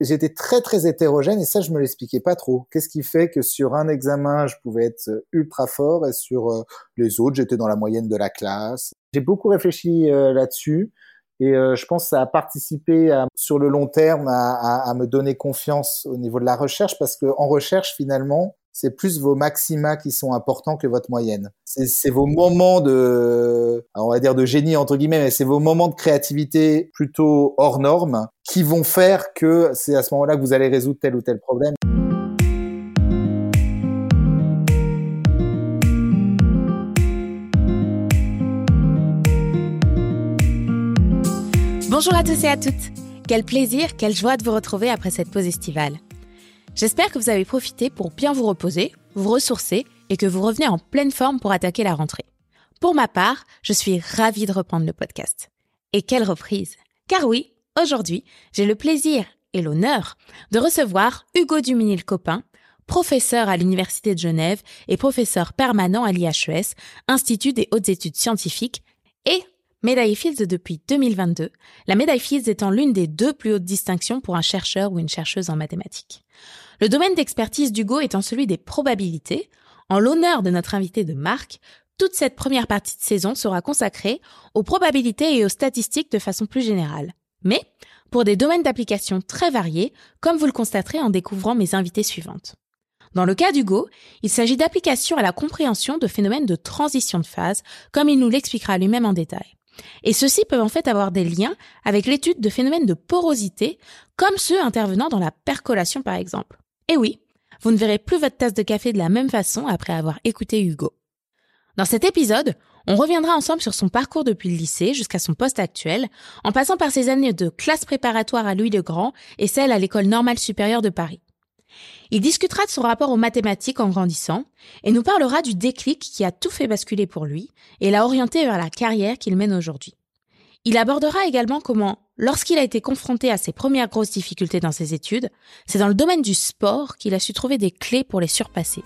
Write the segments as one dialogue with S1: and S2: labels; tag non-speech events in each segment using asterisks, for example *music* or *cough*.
S1: j'étais très très hétérogène et ça je me l'expliquais pas trop. Qu'est-ce qui fait que sur un examen je pouvais être ultra fort et sur euh, les autres j'étais dans la moyenne de la classe? J'ai beaucoup réfléchi euh, là-dessus et euh, je pense que ça a participé sur le long terme à, à, à, me donner confiance au niveau de la recherche parce que en recherche finalement c'est plus vos maxima qui sont importants que votre moyenne. C'est vos moments de, on va dire de génie entre guillemets, mais c'est vos moments de créativité plutôt hors normes qui vont faire que c'est à ce moment-là que vous allez résoudre tel ou tel problème.
S2: Bonjour à tous et à toutes. Quel plaisir, quelle joie de vous retrouver après cette pause estivale. J'espère que vous avez profité pour bien vous reposer, vous ressourcer et que vous revenez en pleine forme pour attaquer la rentrée. Pour ma part, je suis ravie de reprendre le podcast. Et quelle reprise Car oui, aujourd'hui, j'ai le plaisir et l'honneur de recevoir Hugo Duminil-Copin, professeur à l'Université de Genève et professeur permanent à l'IHES, Institut des hautes études scientifiques, et médaille Fields depuis 2022, la médaille Fields étant l'une des deux plus hautes distinctions pour un chercheur ou une chercheuse en mathématiques. Le domaine d'expertise d'Hugo étant celui des probabilités, en l'honneur de notre invité de Marc, toute cette première partie de saison sera consacrée aux probabilités et aux statistiques de façon plus générale. Mais pour des domaines d'application très variés, comme vous le constaterez en découvrant mes invités suivantes. Dans le cas d'Hugo, il s'agit d'applications à la compréhension de phénomènes de transition de phase, comme il nous l'expliquera lui-même en détail. Et ceux-ci peuvent en fait avoir des liens avec l'étude de phénomènes de porosité, comme ceux intervenant dans la percolation par exemple. Et oui, vous ne verrez plus votre tasse de café de la même façon après avoir écouté Hugo. Dans cet épisode, on reviendra ensemble sur son parcours depuis le lycée jusqu'à son poste actuel, en passant par ses années de classe préparatoire à Louis le Grand et celle à l'école normale supérieure de Paris. Il discutera de son rapport aux mathématiques en grandissant et nous parlera du déclic qui a tout fait basculer pour lui et l'a orienté vers la carrière qu'il mène aujourd'hui. Il abordera également comment, lorsqu'il a été confronté à ses premières grosses difficultés dans ses études, c'est dans le domaine du sport qu'il a su trouver des clés pour les surpasser.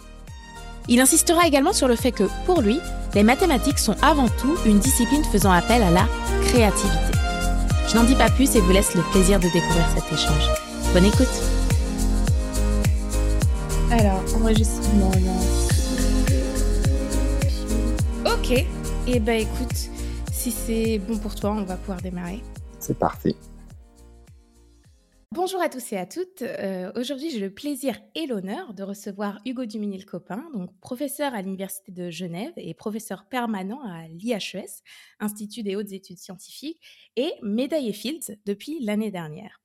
S2: Il insistera également sur le fait que, pour lui, les mathématiques sont avant tout une discipline faisant appel à la créativité. Je n'en dis pas plus et vous laisse le plaisir de découvrir cet échange. Bonne écoute
S3: Alors, enregistrement Ok, et eh ben écoute, si c'est bon pour toi, on va pouvoir démarrer.
S1: C'est parti.
S3: Bonjour à tous et à toutes. Euh, aujourd'hui, j'ai le plaisir et l'honneur de recevoir Hugo Duminil-Copin, donc professeur à l'Université de Genève et professeur permanent à l'IHES, Institut des hautes études scientifiques, et médaillé Fields depuis l'année dernière.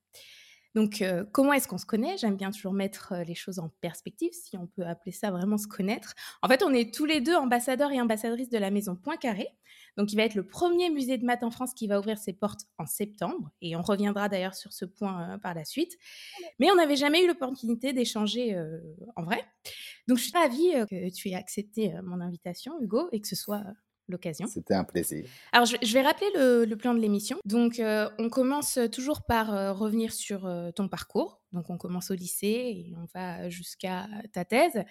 S3: Donc, euh, comment est-ce qu'on se connaît? J'aime bien toujours mettre euh, les choses en perspective, si on peut appeler ça vraiment se connaître. En fait, on est tous les deux ambassadeurs et ambassadrices de la maison Poincaré. Donc, il va être le premier musée de maths en France qui va ouvrir ses portes en septembre. Et on reviendra d'ailleurs sur ce point euh, par la suite. Mais on n'avait jamais eu l'opportunité d'échanger en vrai. Donc, je suis ravie que tu aies accepté mon invitation, Hugo, et que ce soit l'occasion.
S1: C'était un plaisir.
S3: Alors, je, vais rappeler le, plan de l'émission. Donc, euh, on commence toujours par euh, revenir sur euh, ton parcours. Donc, on commence au lycée et on va jusqu'à ta thèse.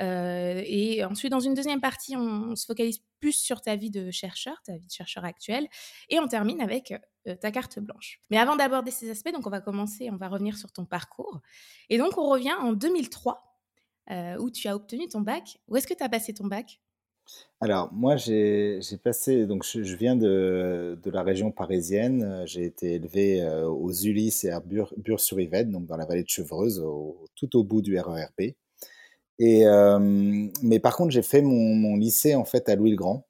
S3: et ensuite, dans une deuxième partie, on, se focalise plus sur ta vie de chercheur, ta vie de chercheur actuelle. Et on termine avec ta carte blanche. Mais avant d'aborder ces aspects, donc on va commencer, on va revenir sur ton parcours. Et donc, on revient en 2003, où tu as obtenu ton bac. Où est-ce que tu as passé ton bac?
S1: Alors, moi, j'ai passé, donc je, viens de, de, la région parisienne. J'ai été élevé euh, aux Ulysses et à Bure-sur-Yvette, donc dans la vallée de Chevreuse, tout au bout du RERP. Et, euh, mais par contre, j'ai fait mon, mon, lycée en fait à Louis-le-Grand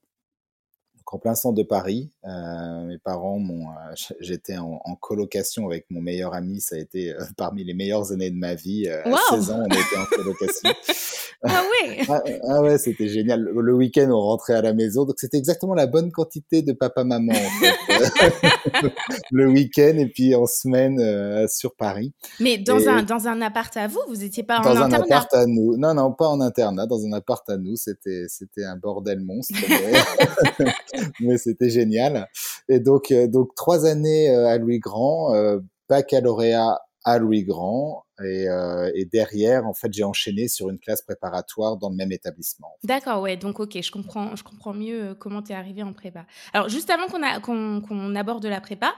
S1: en plein centre de Paris. Euh, mes parents m'ont, euh, *laughs* j'étais en, colocation avec mon meilleur ami. Ça a été euh, *laughs* parmi les meilleures années de ma vie. À 16 ans, on était en colocation. *laughs*
S3: ah oui.
S1: Ah, ah, ouais, c'était génial. Le week-end, on rentrait à la maison, donc c'était exactement la bonne quantité de papa-maman en fait. le week-end et puis en semaine sur Paris.
S3: Mais dans un dans un appart à vous, vous étiez pas en
S1: internat
S3: Dans un
S1: appart à nous. Non, non, pas en internat. Dans un appart à nous, c'était c'était un bordel monstre. *laughs* mais c'était génial. Et donc, euh, donc trois années euh, à Louis Grand, euh, baccalauréat à Louis Grand et, euh, et derrière, en fait, j'ai enchaîné sur une classe préparatoire dans le même établissement.
S3: D'accord, ouais, donc ok, je comprends, je comprends mieux comment tu es arrivé en prépa. Alors, juste avant qu'on qu'on aborde la prépa,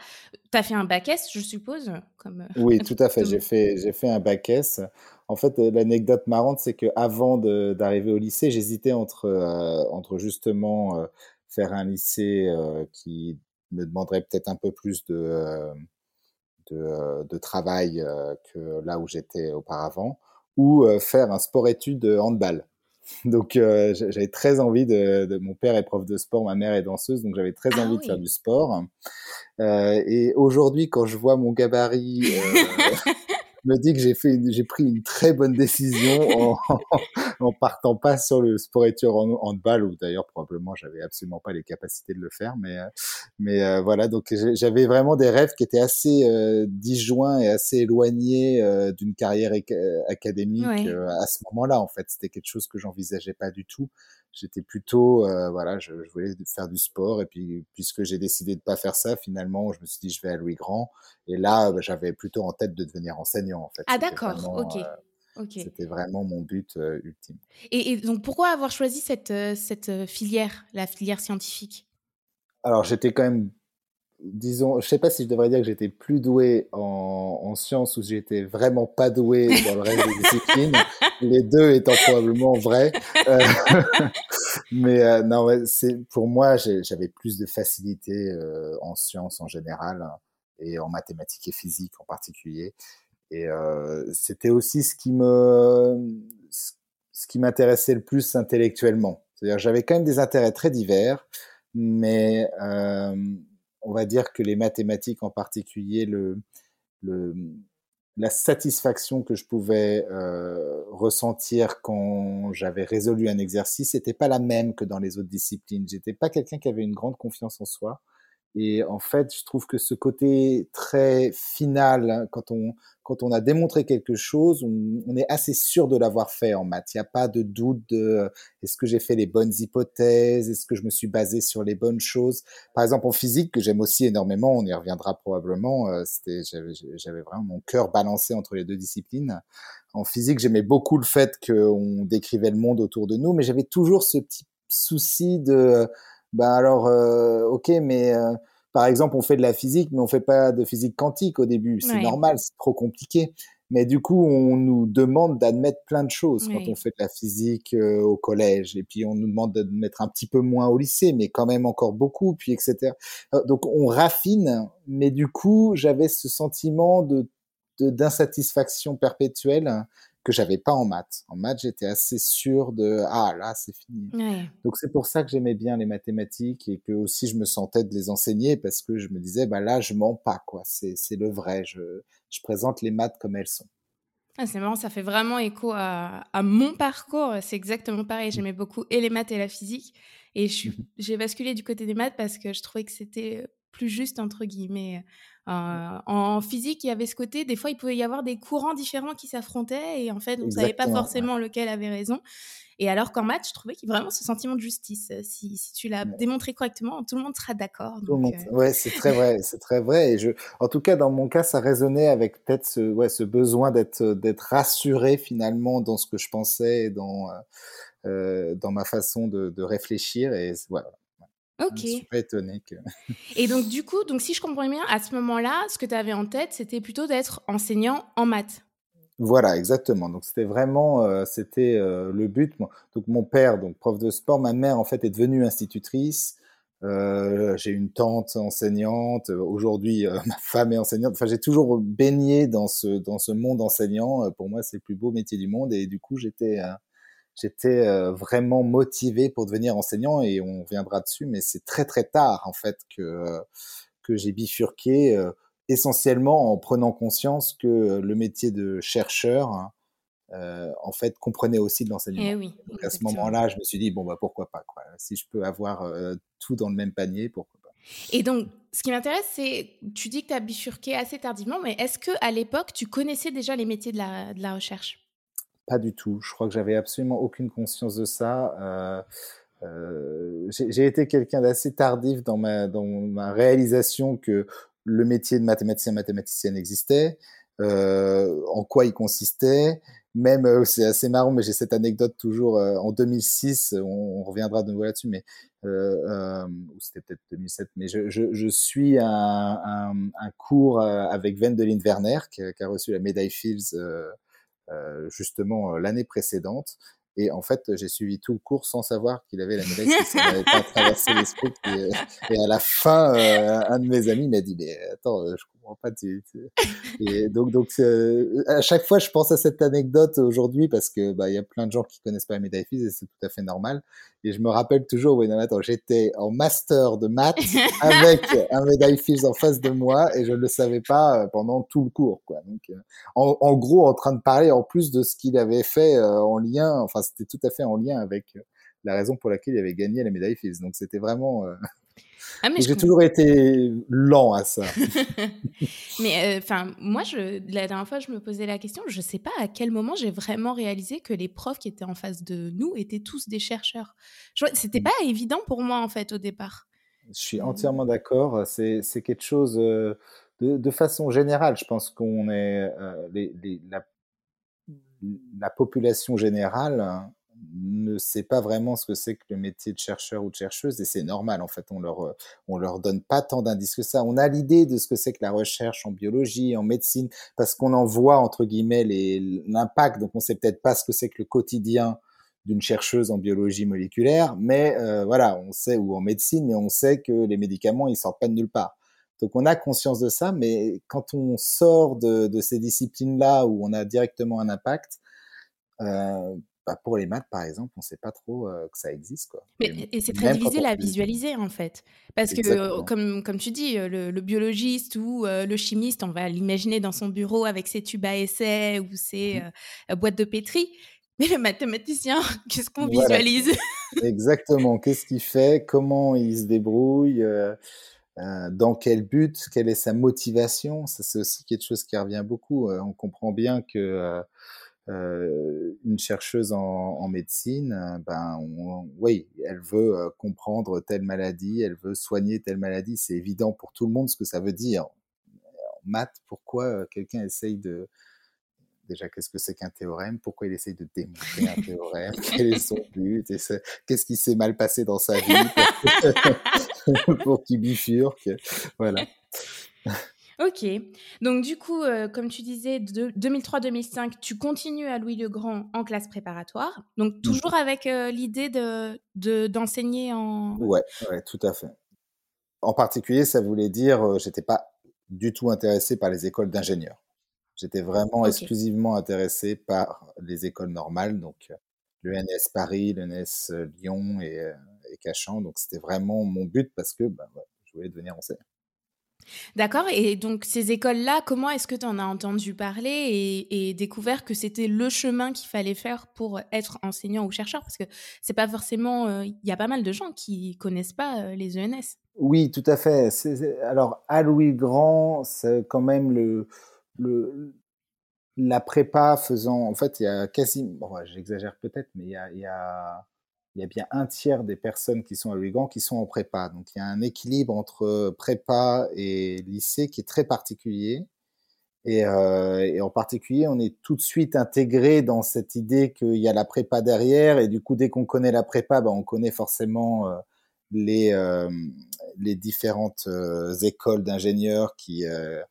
S3: tu as fait un bac S, je suppose
S1: comme, Oui, *laughs* tout à fait, j'ai fait, fait un bac S. En fait, l'anecdote marrante, c'est qu'avant d'arriver au lycée, j'hésitais entre, entre justement faire un lycée qui me demanderait peut-être un peu plus de euh, de, travail euh, que là où j'étais auparavant, ou euh, faire un sport-études handball. *laughs* Donc j'avais très envie de, Mon père est prof de sport, ma mère est danseuse, donc j'avais très ah envie de faire du sport. et aujourd'hui, quand je vois mon gabarit *laughs* me dit que j'ai fait, j'ai pris une très bonne décision en, *laughs* en partant pas sur le sport études en handball, où d'ailleurs probablement j'avais absolument pas les capacités de le faire, mais euh, mais euh, voilà, donc j'avais vraiment des rêves qui étaient assez euh, disjoints et assez éloignés euh, d'une carrière académique à ce moment-là. En fait, c'était quelque chose que j'envisageais pas du tout. J'étais plutôt voilà je, je, voulais faire du sport et puis puisque j'ai décidé de pas faire ça finalement je me suis dit je vais à Louis Grand. Et là bah, j'avais plutôt en tête de devenir enseignant en fait
S3: ah d'accord ok
S1: c'était vraiment mon but euh, ultime.
S3: Et, donc, pourquoi avoir choisi cette, euh, cette euh, filière, la filière scientifique?
S1: Alors, j'étais quand même, disons, je sais pas si je devrais dire que j'étais plus doué en, en sciences ou j'étais vraiment pas doué dans le reste des *laughs* disciplines, les deux étant probablement vrais. *laughs* mais non, c'est pour moi, j'avais plus de facilité en sciences en général hein, et en mathématiques et physique en particulier. Et euh, c'était aussi ce qui me, ce qui m'intéressait le plus intellectuellement. C'est-à-dire, j'avais quand même des intérêts très divers, mais euh, on va dire que les mathématiques en particulier, le, le, la satisfaction que je pouvais euh, ressentir quand j'avais résolu un exercice n'était pas la même que dans les autres disciplines. J'étais pas quelqu'un qui avait une grande confiance en soi. Et en fait, je trouve que ce côté très final, hein, quand on, quand on a démontré quelque chose, on, est assez sûr de l'avoir fait en maths. Il n'y a pas de doute de euh, est-ce que j'ai fait les bonnes hypothèses, est-ce que je me suis basé sur les bonnes choses? Par exemple, en physique, que j'aime aussi énormément, on y reviendra probablement, euh, c'était, j'avais vraiment mon cœur balancé entre les deux disciplines. En physique, j'aimais beaucoup le fait qu'on décrivait le monde autour de nous, mais j'avais toujours ce petit souci de bah alors, euh, ok, mais euh, par exemple, on fait de la physique, mais on fait pas de physique quantique au début. C'est normal, c'est trop compliqué. Mais du coup, on nous demande d'admettre plein de choses quand on fait de la physique euh, au collège, et puis on nous demande d'admettre un petit peu moins au lycée, mais quand même encore beaucoup, puis etc. Donc on raffine, mais du coup, j'avais ce sentiment de d'insatisfaction perpétuelle que j'avais pas en maths. En maths, j'étais assez sûr de ah là c'est fini. Donc c'est pour ça que j'aimais bien les mathématiques et que aussi je me sentais de les enseigner parce que je me disais bah là je mens pas quoi. C'est c'est le vrai. Je je présente les maths comme elles sont.
S3: Ah, c'est marrant, ça fait vraiment écho à, à mon parcours. C'est exactement pareil. J'aimais beaucoup et les maths et la physique. Et *laughs* j'ai basculé du côté des maths parce que je trouvais que c'était plus juste, entre guillemets. Euh, en physique, il y avait ce côté, des fois, il pouvait y avoir des courants différents qui s'affrontaient et en fait, on ne savait pas forcément lequel avait raison. Et alors qu'en maths, je trouvais qu'il y avait vraiment ce sentiment de justice. Si, si tu l'as démontré correctement, tout le monde sera d'accord.
S1: Euh. Ouais, c'est très vrai, c'est très vrai. Et je, en tout cas, dans mon cas, ça résonnait avec peut-être ce, ouais, ce besoin d'être, d'être rassuré finalement dans ce que je pensais et dans, euh, dans ma façon de, de réfléchir. Et voilà.
S3: Ok.
S1: Je suis pas étonné que.
S3: Et donc, du coup, donc, si je comprends bien, à ce moment-là, ce que tu avais en tête, c'était plutôt d'être enseignant en maths.
S1: Voilà, exactement. Donc, c'était vraiment, euh, c'était euh, le but. Donc, mon père, donc prof de sport, ma mère, en fait, est devenue institutrice. Euh, j'ai une tante enseignante. Aujourd'hui, *laughs* ma femme est enseignante. Enfin, j'ai toujours baigné dans ce dans ce monde enseignant. Pour moi, c'est le plus beau métier du monde. Et du coup, j'étais j'étais euh, vraiment motivé pour devenir enseignant et on viendra dessus, mais c'est très très tard en fait que euh, que j'ai bifurqué euh, essentiellement en prenant conscience que le métier de chercheur hein, en fait comprenait aussi de l'enseignement.
S3: Eh
S1: Donc à ce moment-là, je me suis dit bon bah pourquoi pas quoi. Si je peux avoir tout dans le même panier, pourquoi pas.
S3: Et donc, ce qui m'intéresse, c'est, tu dis que tu as bifurqué assez tardivement, mais est-ce que à l'époque, tu connaissais déjà les métiers de la, de la recherche?
S1: Pas du tout. Je crois que j'avais absolument aucune conscience de ça. Euh, euh, j'ai été quelqu'un d'assez tardif dans ma, dans ma réalisation que le métier de mathématicien mathématicienne existait. en quoi il consistait. Même, c'est assez marrant, mais j'ai cette anecdote toujours en 2006, on, reviendra de nouveau là-dessus, mais c'était peut-être 2007, mais je, je, suis un, un, cours avec Wendelin Werner, qui, a reçu la médaille Fields justement l'année précédente. Et en fait, j'ai suivi tout le cours sans savoir qu'il avait la médaille, ça n'avait pas *laughs* traversé l'esprit. Et, et, à la fin, euh, un de mes amis m'a dit, mais attends, je comprends pas. Tu, Et donc, donc euh, à chaque fois, je pense à cette anecdote aujourd'hui parce que bah, il y a plein de gens qui connaissent pas la et c'est tout à fait normal. Et je me rappelle toujours, oui, non, attends, j'étais en master de maths *laughs* avec un médaille en face de moi et je ne le savais pas euh, pendant tout le cours, quoi. Donc, en, en, gros, en train de parler en plus de ce qu'il avait fait en lien, enfin, c'était tout à fait en lien avec euh, la raison pour laquelle il avait gagné la médaille Fields. Donc c'était vraiment. Euh, ah, j'ai toujours été lent à ça. *laughs*
S3: mais euh, enfin, moi, je, la dernière fois, je me posais la question. Je ne sais pas à quel moment j'ai vraiment réalisé que les profs qui étaient en face de nous étaient tous des chercheurs. C'était mm. pas évident pour moi en fait au départ.
S1: Je suis entièrement d'accord. C'est quelque chose de, de, façon générale. Je pense qu'on est les, les, la la population générale hein, ne sait pas vraiment ce que c'est que le métier de chercheur ou de chercheuse et c'est normal en fait on leur on leur donne pas tant d'indices que ça. On a l'idée de ce que c'est que la recherche en biologie en médecine parce qu'on en voit entre guillemets l'impact. Donc on sait peut-être pas ce que c'est que le quotidien d'une chercheuse en biologie moléculaire mais euh, voilà on sait ou en médecine mais on sait que les médicaments ils sortent pas de nulle part. Donc on a conscience de ça, mais quand on sort de, ces disciplines-là où on a directement un impact, euh, bah, pour les maths, par exemple, on ne sait pas trop euh, que ça existe. Quoi.
S3: Mais, et c'est très difficile à visualiser, en fait. Parce que, comme, comme tu dis, le, biologiste ou euh, le chimiste, on va l'imaginer dans son bureau avec ses tubes à essai ou ses mmh boîtes de pétri. Mais le mathématicien, *laughs* qu'est-ce qu'on visualise?
S1: Exactement. Qu'est-ce qu'il fait? Comment il se débrouille? Dans quel but, quelle est sa motivation? Ça, c'est aussi quelque chose qui revient beaucoup. On comprend bien que euh, une chercheuse en, médecine, ben, oui, elle veut comprendre telle maladie, elle veut soigner telle maladie. C'est évident pour tout le monde ce que ça veut dire. En maths, pourquoi quelqu'un essaye de déjà qu'est-ce que c'est qu'un théorème, pourquoi il essaye de démontrer un théorème, *laughs* quel est son but, qu'est-ce qui s'est mal passé dans sa vie pour, *laughs* qu'il bifurque, voilà. *laughs*
S3: Ok, donc du coup, euh, comme tu disais, 2003-2005, tu continues à Louis le Grand en classe préparatoire, donc mmh. toujours avec euh, l'idée de d'enseigner en...
S1: Ouais, ouais, tout à fait. En particulier, ça voulait dire, euh, j'étais pas du tout intéressé par les écoles d'ingénieurs. J'étais vraiment exclusivement intéressé par les écoles normales, donc l'ENS Paris, l'ENS Lyon et, et Cachan. Donc c'était vraiment mon but parce que bah, je voulais devenir enseignant.
S3: D'accord. Et donc, ces écoles-là, comment est-ce que tu en as entendu parler et, découvert que c'était le chemin qu'il fallait faire pour être enseignant ou chercheur? Parce que c'est pas forcément. Il y a pas mal de gens qui connaissent pas les ENS.
S1: Oui, tout à fait. alors, à Louis Grand, c'est quand même le, la prépa faisant, en fait, il y a quasi, bon, j'exagère peut-être, mais il y a, il y a bien un tiers des personnes qui sont à Louis qui sont en prépa. Donc il y a un équilibre entre prépa et lycée qui est très particulier. Et, euh, et, en particulier, on est tout de suite intégré dans cette idée qu'il y a la prépa derrière, et du coup, dès qu'on connaît la prépa, ben, on connaît forcément euh, les, euh, différentes euh, écoles d'ingénieurs qui, euh, euh,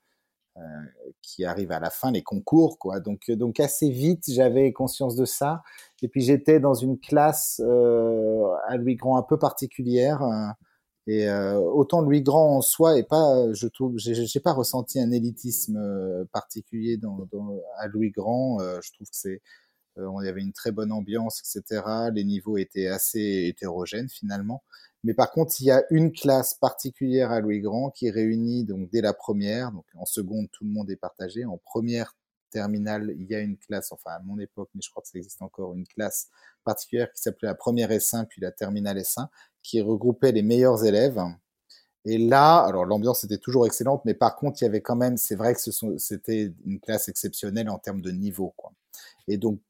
S1: qui arrivent à la fin, les concours, quoi. Donc, euh, donc assez vite, j'avais conscience de ça. Et puis j'étais dans une classe euh, à Louis Grand un peu particulière. et autant Louis Grand en soi et pas, je trouve, j'ai pas ressenti un élitisme particulier dans, à Louis Grand. je trouve que c'est, on y avait une très bonne ambiance, etc. Les niveaux étaient assez hétérogènes finalement. Mais par contre, il y a une classe particulière à Louis Grand qui réunit donc dès la première, donc en seconde tout le monde est partagé, en première terminale il y a une classe, enfin à mon époque, mais je crois que ça existe encore, une classe particulière qui s'appelait la première S1 puis la terminale S1, qui regroupait les meilleurs élèves. Et là, alors l'ambiance était toujours excellente, mais par contre il y avait quand même, c'est vrai que c'était une classe exceptionnelle en termes de niveau. Et donc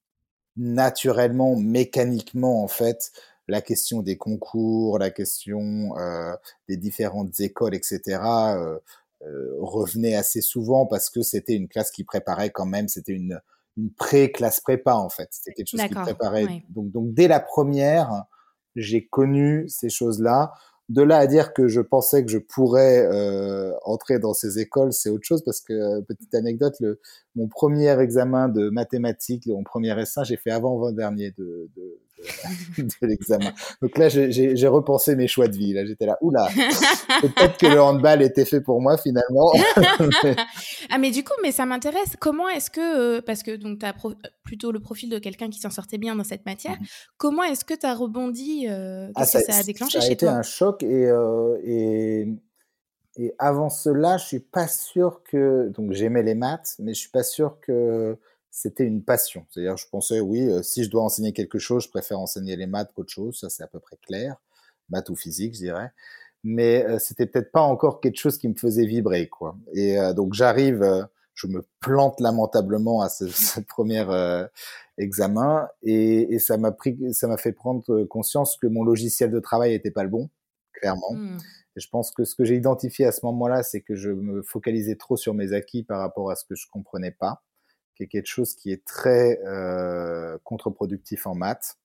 S1: naturellement, mécaniquement en fait, la question des concours, la question euh, des différentes écoles, etc., euh, revenait assez souvent parce que c'était une classe qui préparait quand même, c'était une, une pré-classe prépa en fait. C'était quelque chose qui préparait. Donc, donc dès la première, j'ai connu ces choses-là. De là à dire que je pensais que je pourrais euh, entrer dans ces écoles, c'est autre chose parce que euh, petite anecdote, le, mon premier examen de mathématiques, mon premier essai, j'ai fait avant avant dernier de, de, *laughs* de l'examen. Donc là, j'ai repensé mes choix de vie. Là, j'étais là, oula, *laughs* peut-être que le handball était fait pour moi finalement. *laughs*
S3: ah, mais du coup, mais ça m'intéresse. Comment est-ce que, euh, parce que donc tu as plutôt le profil de quelqu'un qui s'en sortait bien dans cette matière, mmh comment est-ce que tu as rebondi euh,
S1: ah, ça, que ça a déclenché ça a été un choc et, euh, et, et avant cela, je suis pas sûr que donc j'aimais les maths, mais je suis pas sûr que c'était une passion. C'est-à-dire, je pensais, oui, euh, si je dois enseigner quelque chose, je préfère enseigner les maths qu'autre chose. Ça, c'est à peu près clair. Maths ou physique, je dirais. Mais euh, c'était peut-être pas encore quelque chose qui me faisait vibrer, quoi. Et euh, donc, j'arrive, je me plante lamentablement à ce, *laughs* ce premier examen et, et ça m'a pris, ça m'a fait prendre conscience que mon logiciel de travail était pas le bon, clairement. Mmh. Et je pense que ce que j'ai identifié à ce moment-là, c'est que je me focalisais trop sur mes acquis par rapport à ce que je comprenais pas qui est quelque chose qui est très euh, contre-productif en maths.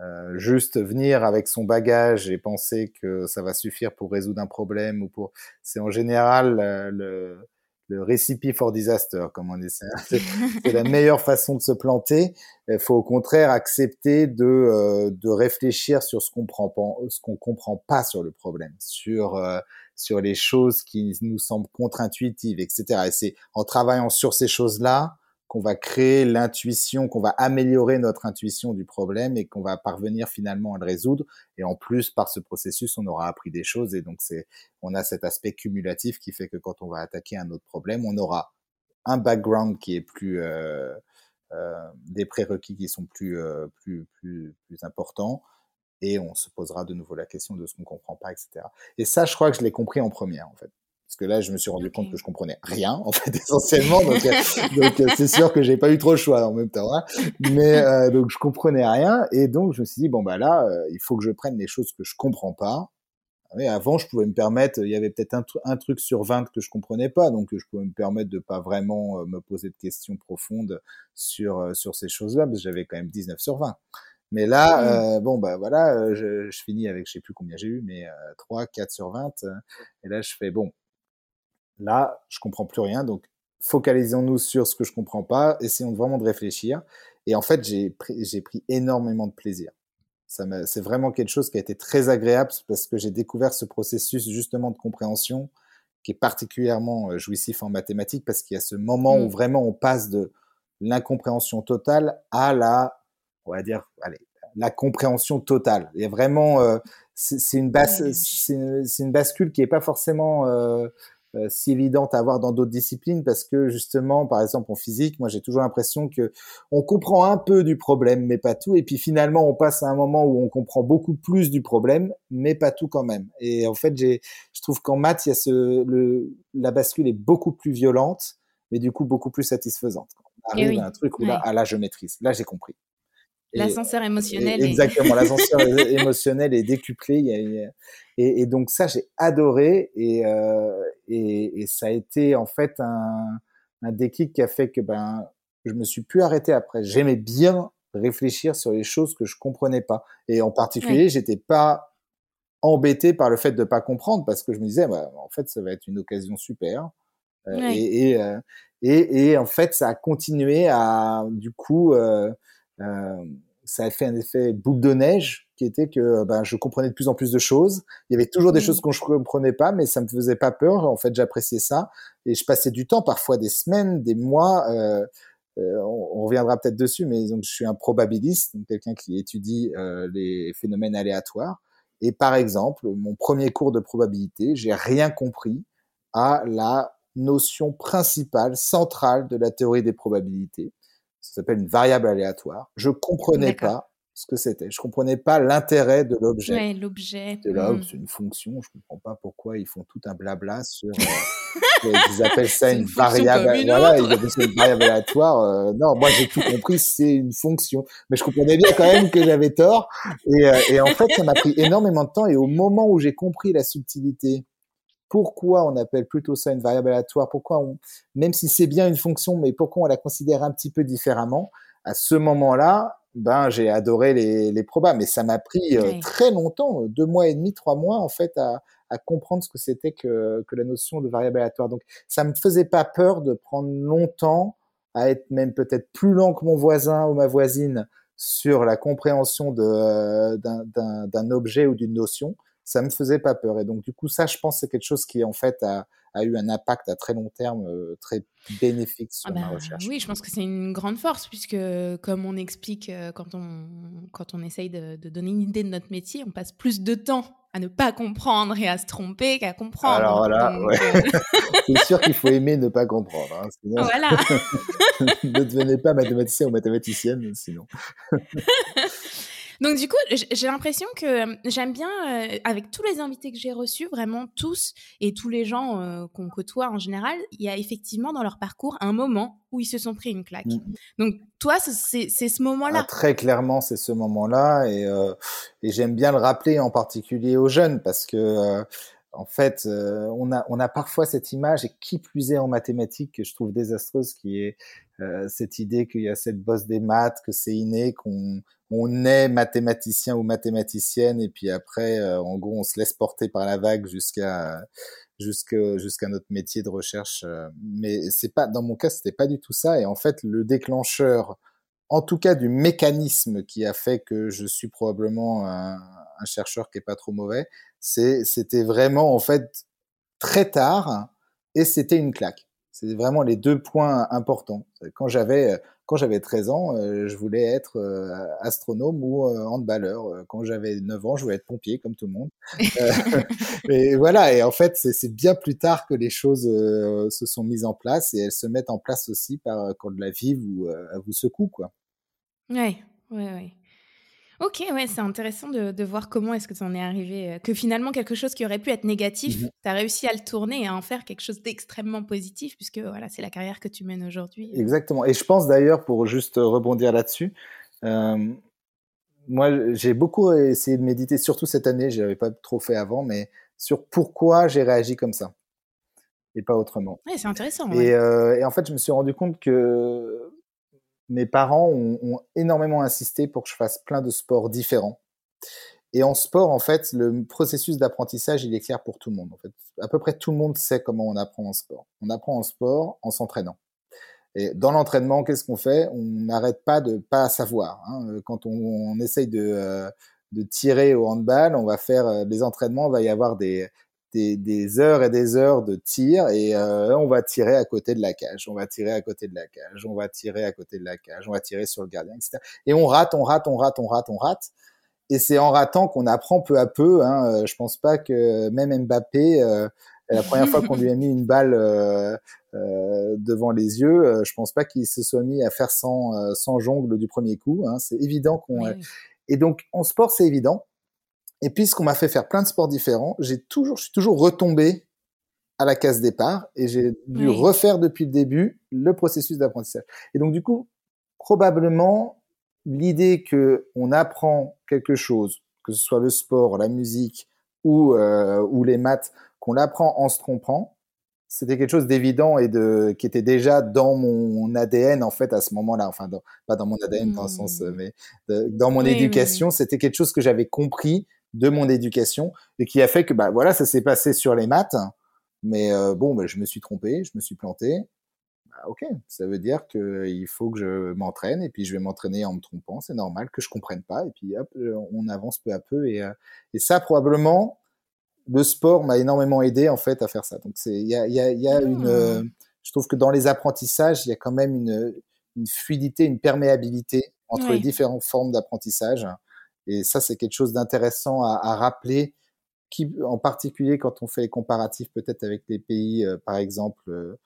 S1: Euh, juste venir avec son bagage et penser que ça va suffire pour résoudre un problème ou pour c'est en général euh, le, le recipe for disaster comme on dit. C'est la meilleure façon de se planter. Il faut au contraire accepter de euh, de réfléchir sur ce qu'on prend pas ce qu'on comprend pas sur le problème sur euh, sur les choses qui nous semblent contre-intuitives etc et c'est en travaillant sur ces choses là qu'on va créer l'intuition, qu'on va améliorer notre intuition du problème et qu'on va parvenir finalement à le résoudre. Et en plus, par ce processus, on aura appris des choses et donc c'est, on a cet aspect cumulatif qui fait que quand on va attaquer un autre problème, on aura un background qui est plus euh, euh, des prérequis qui sont plus euh, plus plus plus importants et on se posera de nouveau la question de ce qu'on comprend pas, etc. Et ça, je crois que je l'ai compris en première en fait. Parce que là, je me suis rendu compte que je comprenais rien, en fait, *laughs* essentiellement. Donc, euh, *laughs* donc euh, c'est sûr que j'ai pas eu trop le choix en même temps. Hein. Mais *laughs* euh, donc, je comprenais rien. Et donc, je me suis dit, bon, bah là, il faut que je prenne les choses que je comprends pas. Mais avant, je pouvais me permettre, il y avait peut-être un, un, truc sur 20 que je comprenais pas, donc je pouvais me permettre de pas vraiment me poser de questions profondes sur sur ces choses-là, parce que j'avais quand même 19 sur 20. Mais là, mmh. bon, bah voilà, je, je, finis avec, je sais plus combien j'ai eu, mais 3, 4 sur 20. et là, je fais, bon, Là, je comprends plus rien, donc focalisons-nous sur ce que je comprends pas, essayons vraiment de réfléchir. Et en fait, j'ai pris, pris énormément de plaisir. C'est vraiment quelque chose qui a été très agréable parce que j'ai découvert ce processus justement de compréhension qui est particulièrement euh, jouissif en mathématiques parce qu'il y a ce moment où mmh. vraiment on passe de l'incompréhension totale à la, on va dire, allez, la compréhension totale. Il y a vraiment, euh, c'est une, bas, c'est une bascule qui est pas forcément euh, si évidente à avoir dans d'autres disciplines parce que justement, par exemple en physique, moi j'ai toujours l'impression que on comprend un peu du problème mais pas tout, et puis finalement on passe à un moment où on comprend beaucoup plus du problème mais pas tout quand même. Et en fait, j'ai, je trouve qu'en maths, il y a ce, le, la bascule est beaucoup plus violente, mais du coup beaucoup plus satisfaisante. On eh arrive à un truc où là, ah, là je maîtrise, là j'ai compris.
S3: L'ascenseur émotionnel.
S1: exactement, l'ascenseur émotionnel est *laughs* décuplé. et, et, donc ça, j'ai adoré. Et, euh, et, et, ça a été en fait un, un déclic qui a fait que ben, je me suis plus arrêté après. J'aimais bien réfléchir sur les choses que je comprenais pas. Et en particulier, j'étais pas embêté par le fait de pas comprendre parce que je me disais, bah, en fait, ça va être une occasion super. Euh, et, euh, et, et, en fait, ça a continué à, du coup, euh, euh, ça a fait un effet boule de neige qui était que ben, je comprenais de plus en plus de choses. Il y avait toujours des mmh. choses que je comprenais pas, mais ça me faisait pas peur. En fait, j'appréciais ça et je passais du temps, parfois des semaines, des mois. Euh, euh, on, reviendra peut-être dessus, mais donc je suis un probabiliste, quelqu'un qui étudie euh, les phénomènes aléatoires. Et par exemple, mon premier cours de probabilité, j'ai rien compris à la notion principale, centrale de la théorie des probabilités ça s'appelle une variable aléatoire. Je comprenais pas ce que c'était. Je comprenais pas l'intérêt de l'objet.
S3: Ouais, l'objet.
S1: De là, mmh. c'est une fonction. Je comprends pas pourquoi ils font tout un blabla sur. Euh, ils appellent *laughs* ça une, variable. Voilà, ils appellent ça une variable aléatoire. Euh, non, moi j'ai tout compris. C'est une fonction. Mais je comprenais bien quand même que j'avais tort. Et, euh, et en fait, ça m'a pris énormément de temps. Et au moment où j'ai compris la subtilité pourquoi on appelle plutôt ça une variable aléatoire, pourquoi on, même si c'est bien une fonction, mais pourquoi on la considère un petit peu différemment, à ce moment-là, ben j'ai adoré les, les probas, mais ça m'a pris euh, très longtemps, deux mois et demi, trois mois en fait à, à comprendre ce que c'était que, que la notion de variable aléatoire. Donc ça me faisait pas peur de prendre longtemps à être même peut-être plus lent que mon voisin ou ma voisine sur la compréhension euh, d'un objet ou d'une notion, ça me faisait pas peur. Et donc, du coup, ça, je pense, c'est quelque chose qui, en fait, a, a eu un impact à très long terme euh, très bénéfique sur
S3: ah
S1: ma
S3: bah,
S1: recherche.
S3: Oui, je pense que c'est une grande force, puisque, comme on explique euh, quand on, quand on essaye de, de, donner une idée de notre métier, on passe plus de temps à ne pas comprendre et à se tromper qu'à comprendre.
S1: Alors là, ouais. *laughs* c'est sûr qu'il faut aimer ne pas comprendre. Hein, sinon... *laughs*
S3: Voilà. *laughs*
S1: ne devenez pas mathématicien ou mathématicienne, sinon.
S3: Donc du coup, j'ai l'impression que euh, j'aime bien, euh, avec tous les invités que j'ai reçus, vraiment tous et tous les gens euh, qu'on côtoie en général, il y a effectivement dans leur parcours un moment où ils se sont pris une claque. Mmh. Donc toi, c'est ce moment-là.
S1: Ah, très clairement, c'est ce moment-là et, et j'aime bien le rappeler en particulier aux jeunes parce que en fait, on, a, on a parfois cette image, et qui plus est en mathématiques, que je trouve désastreuse, qui est cette idée qu'il y a cette bosse des maths, que c'est inné, qu'on on est mathématicien ou mathématicienne, et puis après, euh, en gros, on se laisse porter par la vague jusqu'à jusqu'à notre métier de recherche. Euh. Mais c'est pas dans mon cas, c'était pas du tout ça. Et en fait, le déclencheur, en tout cas du mécanisme qui a fait que je suis probablement un, un chercheur qui est pas trop mauvais, c'était vraiment en fait très tard et c'était une claque. C'est vraiment les deux points importants. Quand j'avais quand j'avais 13 ans, euh, je voulais être euh, astronome ou euh, handballeur. Quand j'avais 9 ans, je voulais être pompier comme tout le monde. *laughs* *laughs* et voilà. Et en fait, c'est bien plus tard que les choses se sont mises en place et elles se mettent en place aussi par quand la vie vous vous secoue, quoi.
S3: Ouais, ouais, ouais. Ok, ouais, c'est intéressant de, voir comment est-ce que tu en es arrivé, euh, que finalement quelque chose qui aurait pu être négatif, mmh tu as réussi à le tourner et à en faire quelque chose d'extrêmement positif, puisque voilà, c'est la carrière que tu mènes aujourd'hui.
S1: Euh. Exactement. Et je pense d'ailleurs, pour juste rebondir là-dessus, euh, moi j'ai beaucoup essayé de méditer, surtout cette année, je n'avais pas trop fait avant, mais sur pourquoi j'ai réagi comme ça et pas autrement.
S3: Ouais, c'est intéressant.
S1: Et, et, en fait, je me suis rendu compte que mes parents ont, énormément insisté pour que je fasse plein de sports différents. Et en sport, en fait, le processus d'apprentissage, il est clair pour tout le monde. En fait, à peu près tout le monde sait comment on apprend en sport. On apprend en sport en s'entraînant. Et dans l'entraînement, qu'est-ce qu'on fait? On n'arrête pas de pas savoir. Hein. Quand on, essaye de, euh, de tirer au handball, on va faire euh, des entraînements, il va y avoir des, des, heures et des heures de tir et euh, on va tirer à côté de la cage, on va tirer à côté de la cage, on va tirer à côté de la cage, on va tirer sur le gardien, etc. Et on rate, on rate, on rate, on rate, on rate. Et c'est en ratant qu'on apprend peu à peu. Hein. Euh, je pense pas que même Mbappé, euh, la première fois qu'on lui a mis une balle euh, devant les yeux, je pense pas qu'il se soit mis à faire sans, sans jongle du premier coup. Hein. C'est évident qu'on. Et donc en sport, c'est évident. Et puisqu'on m'a fait faire plein de sports différents, j'ai toujours, je suis toujours retombé à la case départ et j'ai dû refaire depuis le début le processus d'apprentissage. Et donc, du coup, probablement, l'idée que on apprend quelque chose, que ce soit le sport, la musique ou, euh, ou les maths, qu'on l'apprend en se trompant, c'était quelque chose d'évident et de qui était déjà dans mon ADN en fait à ce moment-là. Enfin, pas dans mon ADN dans le sens, mmh. mais dans mon éducation, c'était quelque chose que j'avais compris de mon éducation et qui a fait que bah voilà ça s'est passé sur les maths. Mais euh, bon bah, je me suis trompé je me suis planté. Bah, ok ça veut dire que il faut que je m'entraîne et puis je vais m'entraîner en me trompant c'est normal que je comprenne pas et puis hop euh, on avance peu à peu et, euh, et ça probablement le sport m'a énormément aidé en fait à faire ça. Donc c'est il y a, y a, y a une mmh. je trouve que dans les apprentissages il y a quand même une, une fluidité une perméabilité entre les différentes formes d'apprentissage et ça, c'est quelque chose d'intéressant à, à, rappeler, qui, en particulier quand on fait les comparatifs peut-être avec les pays, euh, par exemple, euh,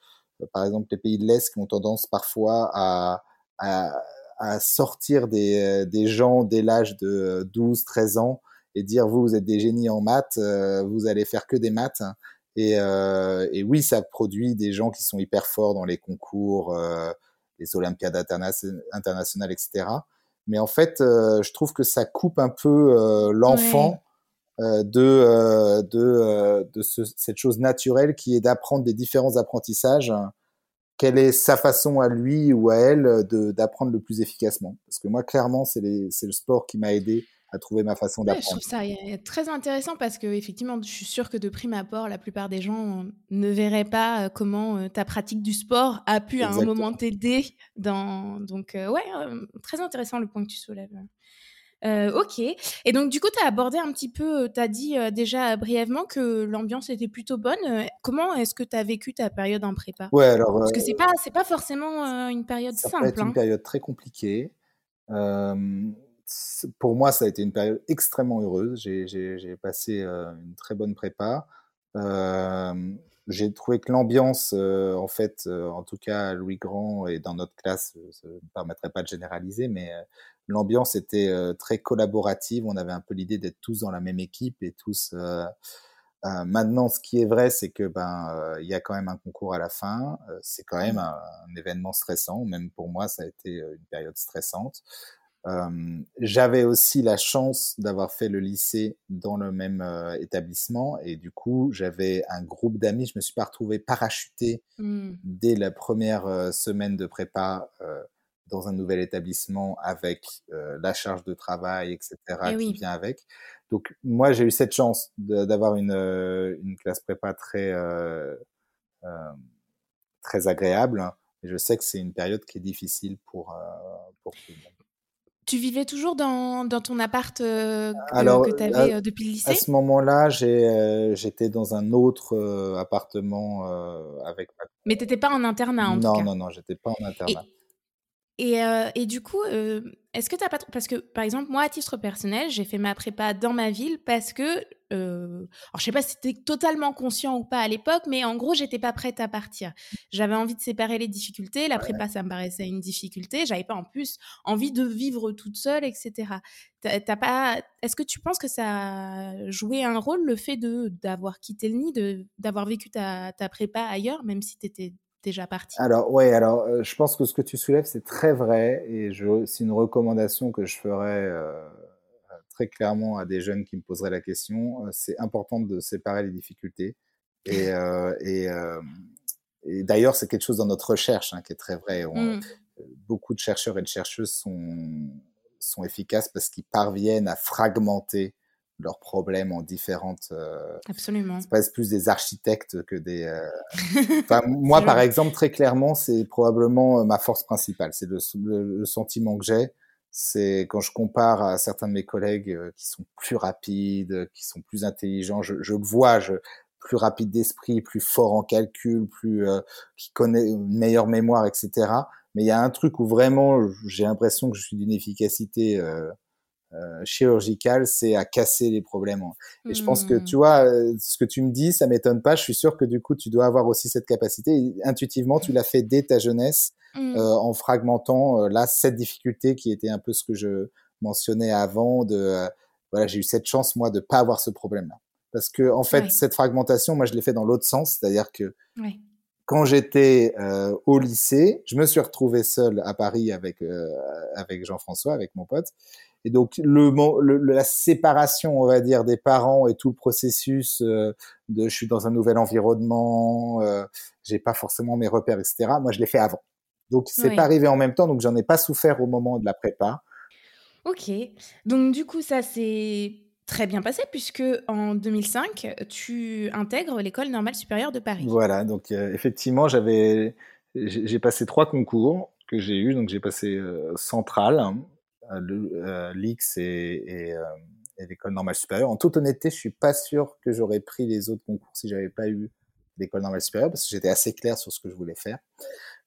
S1: par exemple les pays de l'Est qui ont tendance parfois à, à, à sortir des, euh, des gens dès l'âge de 12, 13 ans et dire vous, vous êtes des génies en maths, vous allez faire que des maths. Et, et, oui, ça produit des gens qui sont hyper forts dans les concours, les Olympiades internationales, etc. Mais en fait, euh, je trouve que ça coupe un peu euh, l'enfant de de de cette chose naturelle qui est d'apprendre des différents apprentissages. Quelle est sa façon à lui ou à elle d'apprendre le plus efficacement. Parce que moi, clairement, c'est le sport qui m'a aidé à trouver ma façon d'apprendre.
S3: je trouve ça très intéressant parce que effectivement, je suis sûre que de prime abord, la plupart des gens ne verraient pas comment ta pratique du sport a pu à un moment t'aider. Dans... Donc, euh, ouais, très intéressant le point que tu soulèves. Euh, ok. Et donc, du coup, tu as abordé un petit peu, tu as dit déjà brièvement que l'ambiance était plutôt bonne. comment est-ce que tu as vécu ta période en prépa?
S1: Ouais, alors.
S3: Parce que c'est pas, c'est pas forcément une période
S1: ça
S3: simple.
S1: C'est une hein. période très compliquée. Pour moi, ça a été une période extrêmement heureuse. J'ai passé une très bonne prépa. j'ai trouvé que l'ambiance, en fait, en tout cas Louis Grand et dans notre classe, ça ne me permettrait pas de généraliser, mais l'ambiance était euh, très collaborative. On avait un peu l'idée d'être tous dans la même équipe et tous. Euh, euh, maintenant, ce qui est vrai, c'est que ben il y a quand même un concours à la fin. c'est quand même un, événement stressant. Même pour moi, ça a été une période stressante. J'avais aussi la chance d'avoir fait le lycée dans le même établissement et du coup j'avais un groupe d'amis. Je me suis pas retrouvé parachuté mmh. dès la première semaine de prépa dans un nouvel établissement avec euh, la charge de travail, etc., eh qui vient avec. Donc, moi, j'ai eu cette chance d'avoir une, euh, une classe prépa très, euh, euh, très agréable. Et je sais que c'est une période qui est difficile pour, pour tout le monde.
S3: Tu vivais toujours dans, dans ton appart Alors, que tu avais depuis le lycée?
S1: À ce moment-là, j'étais dans un autre appartement avec
S3: Mais tu n'étais pas en internat en
S1: non,
S3: tout cas.
S1: Non, non, non, j'étais pas en internat.
S3: Et, euh, et, du coup, euh, est-ce que tu as pas. Parce que, par exemple, moi, à titre personnel, j'ai fait ma prépa dans ma ville parce que. Euh, alors, je sais pas si c'était totalement conscient ou pas à l'époque, mais en gros, j'étais pas prête à partir. J'avais envie de séparer les difficultés. La prépa, ça me paraissait une difficulté. J'avais pas en plus envie de vivre toute seule, etc. T'as pas. Est-ce que tu penses que ça a joué un rôle, le fait d'avoir quitté le nid, d'avoir vécu ta, ta prépa ailleurs, même si tu étais déjà parti
S1: Alors, ouais, alors euh, je pense que ce que tu soulèves, c'est très vrai et c'est une recommandation que je ferais euh, très clairement à des jeunes qui me poseraient la question. Euh, c'est important de séparer les difficultés. Et, *laughs* et, et d'ailleurs, c'est quelque chose dans notre recherche hein, qui est très vrai. Mmh. Beaucoup de chercheurs et de chercheuses sont, sont efficaces parce qu'ils parviennent à fragmenter leurs problèmes en différentes.
S3: Euh, Absolument.
S1: C'est presque plus des architectes que des. Euh, *laughs* enfin, moi, par exemple, très clairement, c'est probablement euh, ma force principale. C'est le, le, sentiment que j'ai. C'est quand je compare à certains de mes collègues euh, qui sont plus rapides, qui sont plus intelligents, je, je le vois, je, plus rapide d'esprit, plus fort en calcul, plus qui connaît une meilleure mémoire, etc. Mais il y a un truc où vraiment j'ai l'impression que je suis d'une efficacité euh, euh, chirurgical, c'est à casser les problèmes. Et je pense que tu mmh. vois, euh, ce que tu me dis, ça m'étonne pas. Je suis sûr que du coup, tu dois avoir aussi cette capacité. intuitivement, tu l'as fait dès ta jeunesse, mmh. euh, en fragmentant là cette difficulté qui était un peu ce que je mentionnais avant. De voilà, j'ai eu cette chance moi de pas avoir ce problème-là, parce que en fait, cette fragmentation, moi, je l'ai fait dans l'autre sens, c'est-à-dire que quand j'étais au lycée, je me suis retrouvé seul à Paris avec avec Jean-François, avec mon pote, et donc le, la séparation, on va dire, des parents et tout le processus euh, de je suis dans un nouvel environnement, euh, j'ai pas forcément mes repères, etc. Moi, je l'ai fait avant. Donc c'est pas arrivé en même temps, donc j'en ai pas souffert au moment de la prépa.
S3: Ok. Donc du coup, ça s'est très bien passé puisque en 2005, tu intègres l'école normale supérieure de Paris.
S1: Voilà. Donc euh, effectivement, j'avais j'ai passé trois concours que j'ai eu. Donc j'ai passé euh, central, l'X et, euh, et, l'école normale supérieure. En toute honnêteté, je suis pas sûr que j'aurais pris les autres concours si j'avais pas eu l'école normale supérieure parce que j'étais assez clair sur ce que je voulais faire.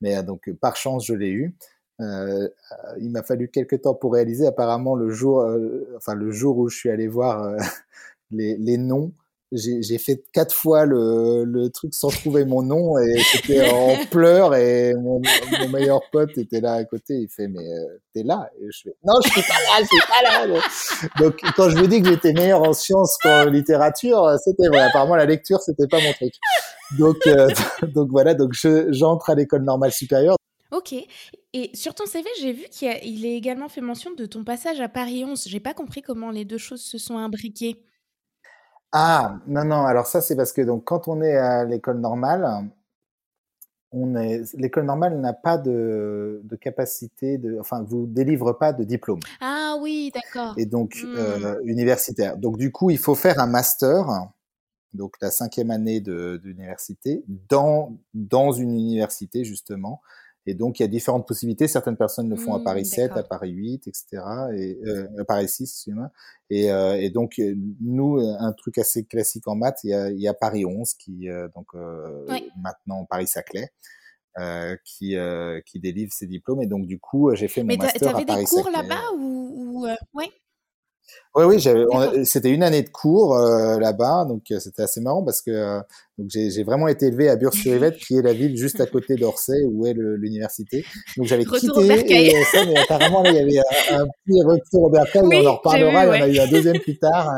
S1: Mais donc par chance, je l'ai eu. Euh, il m'a fallu quelques temps pour réaliser. Apparemment, le jour, enfin le jour où je suis allé voir *laughs* les, noms, j'ai fait quatre fois le, le, truc sans trouver mon nom et c'était en *laughs* pleurs et mon, mon, meilleur pote était là à côté. Il fait mais euh, t'es là? Et je fais non je suis pas là, je suis pas là. Donc quand je vous dis que j'étais meilleur en sciences qu'en littérature, c'était vrai. Apparemment la lecture c'était pas mon truc. Donc euh, *laughs* donc voilà donc j'entre à l'école normale supérieure.
S3: Ok. Et sur ton CV, j'ai vu qu'il est également fait mention de ton passage à Paris 11. J'ai pas compris comment les deux choses se sont imbriquées.
S1: Ah, non, non, alors ça, c'est parce que donc, quand on est à l'école normale, on est, l'école normale n'a pas de, de capacité de, enfin, vous délivre pas de diplôme.
S3: Ah oui, d'accord.
S1: Et donc, mmh. euh, universitaire. Donc, du coup, il faut faire un master, donc la cinquième année d'université, dans, dans une université, justement. Et donc, il y a différentes possibilités. Certaines personnes le font à mmh, Paris 7, à Paris 8, etc. Et, euh, à Paris 6, excusez-moi. Et, euh, et, donc, nous, un truc assez classique en maths, il y a, il y a Paris 11, qui, euh, donc, euh, maintenant Paris-Saclay. Euh, qui, euh, qui délivre ses diplômes et donc du coup j'ai fait mon master à Paris. Mais
S3: des cours là-bas ou, ou ouais?
S1: Oui, oui, c'était une année de cours euh, là-bas, donc euh, c'était assez marrant parce que euh, donc j'ai vraiment été élevé à Bure-sur-Yvette, qui est la ville juste à côté d'Orsay, où est l'université. Donc j'avais quitté et ça, mais apparemment là, il y avait un, petit retour au Bercail, on en reparlera, il y en a eu un deuxième *laughs* plus tard.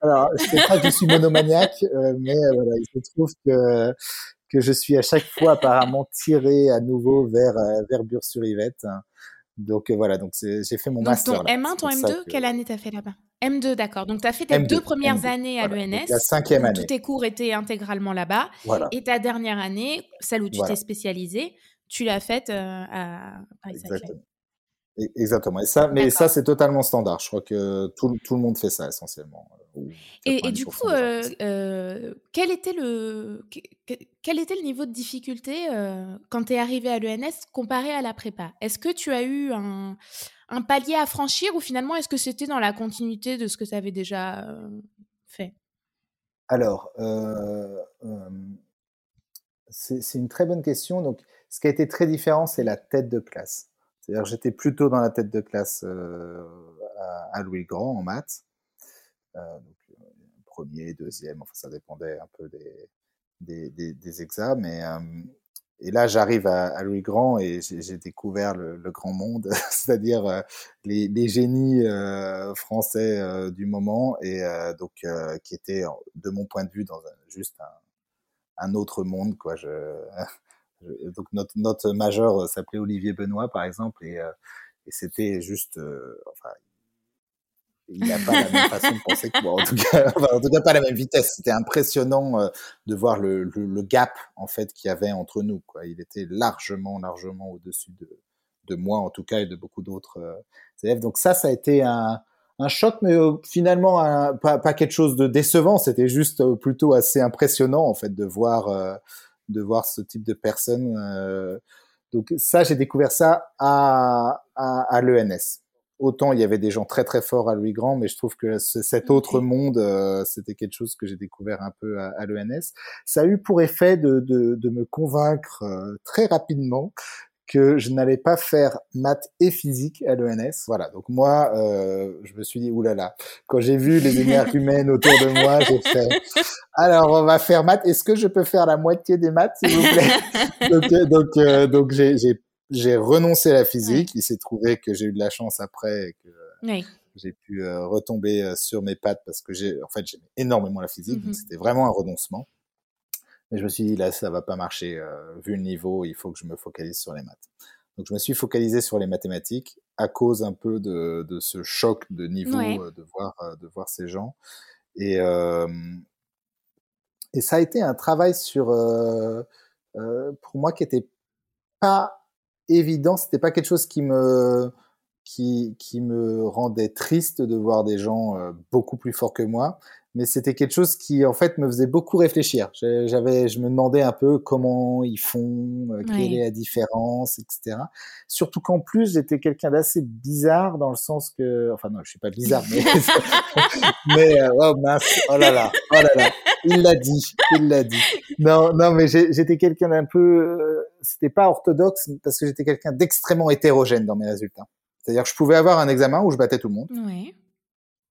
S1: Alors, je sais pas que je suis monomaniaque, mais voilà, il se trouve que que je suis à chaque fois apparemment tiré à nouveau vers vers Bure-sur-Yvette. Donc euh, voilà, donc j'ai fait mon
S3: donc
S1: master.
S3: Ton M1, ton M2, quelle année t'as fait là-bas? M2, d'accord. Donc tu as fait tes deux premières années à l'ENS.
S1: La cinquième année.
S3: Tous tes cours étaient intégralement là-bas.
S1: Voilà.
S3: Et ta dernière année, celle où tu t'es spécialisé, tu l'as faite euh, à Paris-Saclay.
S1: Exactement. Et ça, mais ça, c'est totalement standard. Je crois que tout, tout, le monde fait ça essentiellement.
S3: Euh, et, du coup, euh, euh, quel, était le, quel était le niveau de difficulté euh, quand tu es arrivé à l'ENS comparé à la prépa? Est-ce que tu as eu un, un, palier à franchir ou finalement est-ce que c'était dans la continuité de ce que tu avais déjà fait?
S1: Alors, c'est une très bonne question. Donc, ce qui a été très différent, c'est la tête de classe. C'est-à-dire j'étais plutôt dans la tête de classe euh, à, Louis Grand en maths. Euh, donc, euh, premier, deuxième, enfin ça dépendait un peu des, des, des, des examens. Mais, et là, j'arrive à, Louis Grand et j'ai découvert le, le, grand monde, *laughs* c'est-à-dire les, les, génies français du moment et donc qui étaient, de mon point de vue, dans un, juste un, un, autre monde. Quoi. Je, donc notre, notre majeur euh, s'appelait Olivier Benoît par exemple et, euh, et c'était juste euh, enfin il n'a pas la même façon de penser que moi en tout cas. En tout cas pas la même vitesse. C'était impressionnant de voir le, le, gap en fait qu'il y avait entre nous quoi. Il était largement largement au-dessus de de moi en tout cas et de beaucoup d'autres élèves. Donc ça ça a été un un choc, mais finalement pas, pas, quelque chose de décevant. C'était juste plutôt assez impressionnant en fait de voir de voir ce type de personnes. Euh, donc ça, j'ai découvert ça à, à, à l'ENS. Autant il y avait des gens très très forts à Louis Grand, mais je trouve que cet autre monde, euh, c'était quelque chose que j'ai découvert un peu à, à l'ENS. Ça a eu pour effet de, de, de me convaincre euh, très rapidement que je n'allais pas faire maths et physique à l'ENS. Voilà, donc moi, euh, je me suis dit, oulala, quand j'ai vu les énergumènes *laughs* autour de moi, j'ai fait, alors on va faire maths, est-ce que je peux faire la moitié des maths, s'il vous plaît *laughs* Donc, euh, donc, euh, donc j'ai, j'ai, j'ai renoncé à la physique, il s'est trouvé que j'ai eu de la chance après et que oui. j'ai pu euh, retomber sur mes pattes parce que j'ai, en fait, j'aimais énormément la physique, donc mm-hmm. c'était vraiment un renoncement. Mais je me suis dit, là, ça va pas marcher. Euh, vu le niveau, il faut que je me focalise sur les maths. Donc, je me suis focalisé sur les mathématiques à cause un peu de, de ce choc de niveau, euh, de, voir, euh, de voir ces gens. Et, euh, et ça a été un travail sur, euh, pour moi, qui était pas évident. C'était pas quelque chose qui me, qui, qui me rendait triste de voir des gens beaucoup plus forts que moi mais c'était quelque chose qui en fait me faisait beaucoup réfléchir. J'avais, je me demandais un peu comment ils font, euh, quelle est la différence, etc. Surtout qu'en plus j'étais quelqu'un d'assez bizarre dans le sens que, enfin non, je suis pas bizarre, mais, *laughs* *laughs* mais euh, oh mince, oh là là, oh là là, il l'a dit, il l'a dit. Non, non, mais j'étais quelqu'un d'un peu, euh, c'était pas orthodoxe parce que j'étais quelqu'un d'extrêmement hétérogène dans mes résultats. C'est-à-dire que je pouvais avoir un examen où je battais tout le monde.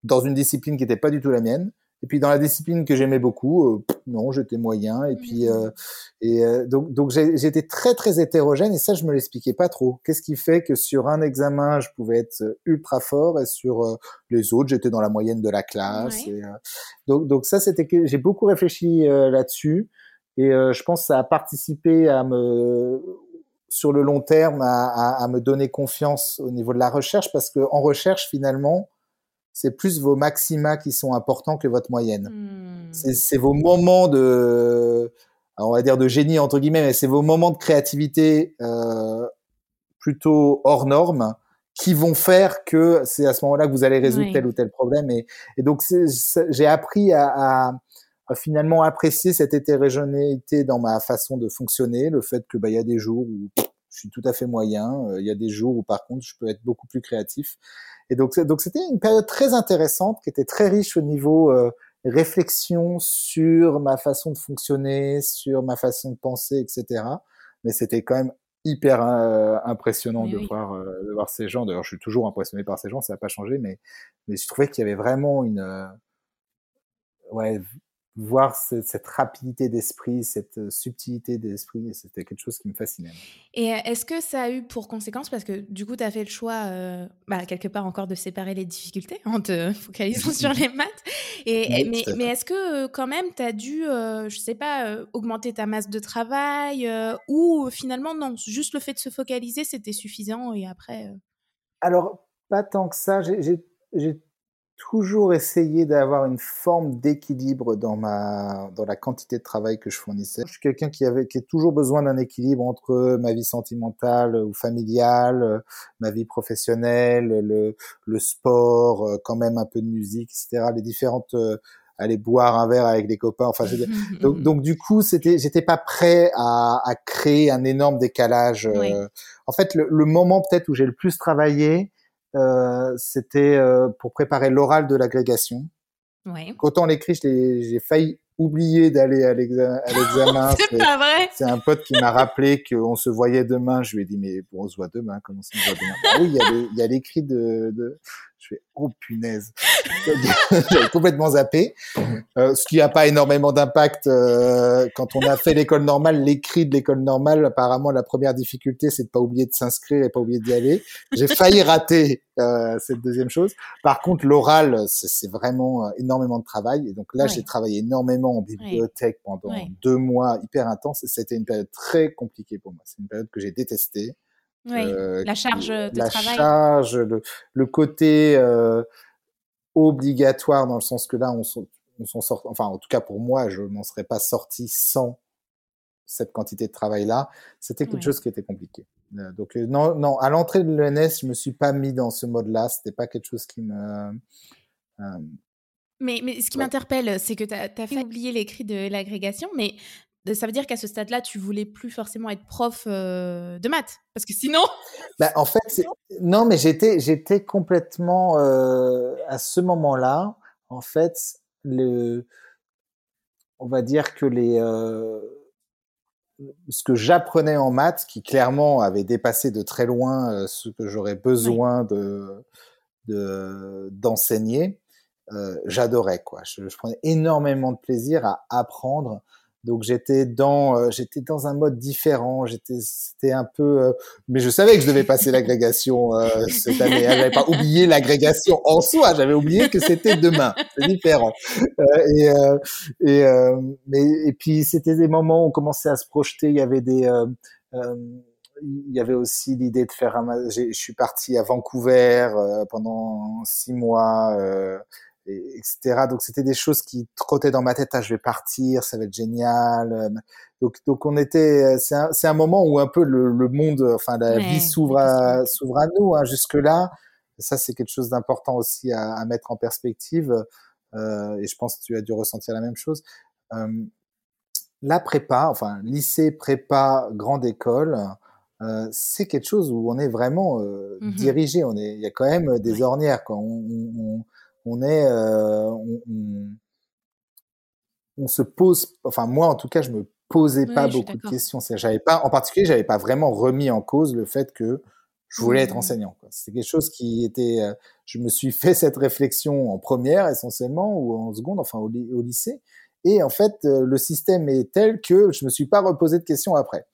S1: Dans une discipline qui n'était pas du tout la mienne et puis dans la discipline que j'aimais beaucoup, euh, non, j'étais moyen. Et puis euh, et euh, donc donc j'étais très très hétérogène et ça je me l'expliquais pas trop. Qu'est-ce qui fait que sur un examen je pouvais être ultra fort et sur les autres j'étais dans la moyenne de la classe. Et, donc donc ça c'était que j'ai beaucoup réfléchi là-dessus et je pense que ça a participé à me sur le long terme à, à, à, me donner confiance au niveau de la recherche parce que en recherche finalement c'est plus vos maxima qui sont importants que votre moyenne. Hmm. C'est vos moments de, on va dire de génie entre guillemets, mais c'est vos moments de créativité euh, plutôt hors normes qui vont faire que c'est à ce moment-là que vous allez résoudre tel ou tel problème. Et, et donc j'ai appris à, à, à, finalement apprécier cette hétérogénéité dans ma façon de fonctionner, le fait que bah il y a des jours où je suis tout à fait moyen, euh, il y a des jours où par contre je peux être beaucoup plus créatif. Et donc donc c'était une période très intéressante qui était très riche au niveau euh, réflexion sur ma façon de fonctionner, sur ma façon de penser, etc. Mais c'était quand même hyper euh, impressionnant de voir euh, de voir ces gens. D'ailleurs, je suis toujours impressionné par ces gens, ça n'a pas changé, mais mais je trouvais qu'il y avait vraiment une euh, ouais voir cette rapidité d'esprit, cette euh, subtilité d'esprit, c'était quelque chose qui me fascinait.
S3: Et euh, est-ce que ça a eu pour conséquence, parce que du coup, tu as fait le choix, euh, bah, quelque part encore, de séparer les difficultés *laughs* en te focalisant sur les maths. Et, mais, mais est-ce que quand même, tu as dû, je sais pas, augmenter ta masse de travail ou finalement, non, juste le fait de se focaliser, c'était suffisant et après...
S1: Alors, pas tant que ça. J'ai toujours essayé d'avoir une forme d'équilibre dans ma dans la quantité de travail que je fournissais. Je suis quelqu'un qui avait qui a toujours besoin d'un équilibre entre ma vie sentimentale ou familiale, ma vie professionnelle, le le sport, quand même un peu de musique, etc. Les différentes euh, aller boire un verre avec les copains. Enfin, *laughs* donc, donc, du coup, c'était, j'étais pas prêt à, à, créer un énorme décalage. Euh. En fait, le, le moment peut-être où j'ai le plus travaillé, c'était euh, pour préparer l'oral de l'agrégation. Ouais. Quand on l'écrit, j'ai failli oublier d'aller à l'examen. *laughs*
S3: c'est pas vrai.
S1: C'est un pote qui m'a rappelé qu'on se voyait demain. Je lui ai dit, mais bon, on se voit demain. Comment ça, on se voit demain? Bah Oui, il y a l'écrit de, de, je fais oh punaise, j'avais complètement zappé. Euh, ce qui n'a pas énormément d'impact euh, quand on a fait l'école normale. L'écrit de l'école normale, apparemment, la première difficulté, c'est de pas oublier de s'inscrire et pas oublier d'y aller. J'ai failli rater euh, cette deuxième chose. Par contre, l'oral, c'est vraiment euh, énormément de travail. Et donc là, j'ai travaillé énormément en bibliothèque pendant deux mois, hyper intense. C'était une période très compliquée pour moi. C'est une période que j'ai détestée.
S3: Oui, euh, la charge de
S1: la
S3: travail.
S1: charge, le, le côté euh, obligatoire dans le sens que là, on s'en sort. Enfin, en tout cas pour moi, je n'en serais pas sorti sans cette quantité de travail-là. C'était quelque chose qui était compliqué. Euh, donc euh, non, non, à l'entrée de l'ENS, je me suis pas mis dans ce mode-là. C'était pas quelque chose qui me
S3: mais, mais ce qui m'interpelle, c'est que tu as, as, fait oublier l'écrit de l'agrégation, mais ça veut dire qu'à ce stade-là, tu voulais plus forcément être prof euh, de maths, parce que sinon. *laughs*
S1: Bah, en fait, non, mais j'étais, j'étais complètement euh, à ce moment-là. En fait, le, on va dire que les, euh, ce que j'apprenais en maths, qui clairement avait dépassé de très loin ce que j'aurais besoin de, de d'enseigner, j'adorais quoi. Je, je, prenais énormément de plaisir à apprendre donc j'étais dans euh, j'étais dans un mode différent. J'étais c'était un peu euh, mais je savais que je devais passer l'agrégation euh, cette année. J'avais pas oublié l'agrégation en soi. J'avais oublié que c'était demain. C'est différent. et et mais et puis c'était des moments où on commençait à se projeter. Il y avait des il y avait aussi l'idée de faire un. Je suis parti à Vancouver pendant six mois etc. Donc c'était des choses qui trottaient dans ma tête. Ah, je vais partir, ça va être génial. Euh, donc donc on était. Euh, c'est un c'est un moment où un peu le, le monde, enfin la vie s'ouvre à s'ouvre à nous. Hein. Jusque là, ça c'est quelque chose d'important aussi à, à, mettre en perspective. Euh, et je pense que tu as dû ressentir la même chose. Euh, la prépa, enfin lycée, prépa, grande école. Euh, c'est quelque chose où on est vraiment euh, mmh dirigé. On est, il y a quand même des ornières. Quoi. On, on, on est, euh, on, se pose, enfin moi en tout cas, je me posais pas beaucoup de questions. J'avais pas, en particulier, j'avais pas vraiment remis en cause le fait que je voulais être mmh. enseignant. C'est quelque chose qui était, euh, je me suis fait cette réflexion en première essentiellement ou en seconde, enfin au, au lycée. Et en fait, euh, le système est tel que je me suis pas reposé de questions après.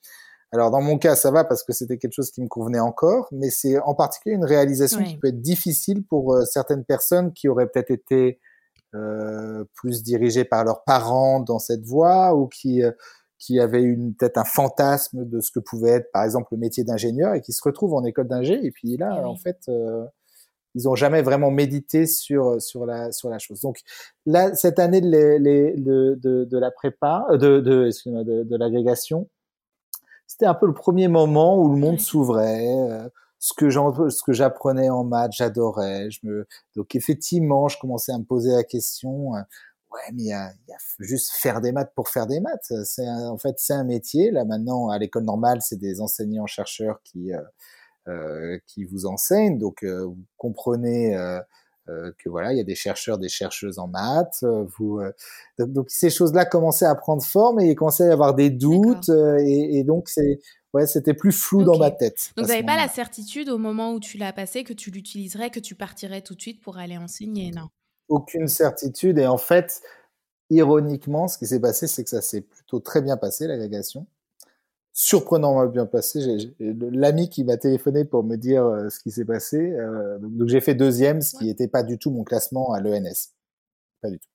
S1: Alors dans mon cas, ça va parce que c'était quelque chose qui me convenait encore, mais c'est en particulier une réalisation qui peut être difficile pour euh, certaines personnes qui auraient peut-être été euh, plus dirigées par leurs parents dans cette voie ou qui euh, qui avaient une peut-être un fantasme de ce que pouvait être par exemple le métier d'ingénieur et qui se retrouvent en école d'ingé et puis là eh en fait ils ont jamais vraiment médité sur sur la sur la chose. Donc là, cette année de, les, de, de, de, la prépa, euh, de de, de, de l'agrégation, c'était un peu le premier moment où le monde s'ouvrait. Euh, ce que ce que j'apprenais en maths, j'adorais. Je me donc effectivement, je commençais à me poser la question. Euh, ouais, mais il y a, y a, juste faire des maths pour faire des maths. C'est en fait c'est un métier. Là maintenant, à l'école normale, c'est des enseignants chercheurs qui euh, qui vous enseignent. Donc, euh, vous comprenez euh, que voilà, il y a des chercheurs, des chercheuses en maths. vous, donc, ces choses-là commençaient à prendre forme et il commençait à y avoir des doutes. Et, et, donc, c'est ouais, c'était plus flou dans ma tête.
S3: Donc, vous n'avez pas la certitude au moment où tu l'as passé que tu l'utiliserais, que tu partirais tout de suite pour aller enseigner, non?
S1: Aucune certitude. Et en fait, ironiquement, ce qui s'est passé, c'est que ça s'est plutôt très bien passé, l'agrégation surprenamment bien passé. L'ami qui m'a téléphoné pour me dire euh, ce qui s'est passé, euh, donc, j'ai fait deuxième, ce qui n'était pas du tout mon classement à l'ENS. Pas du tout.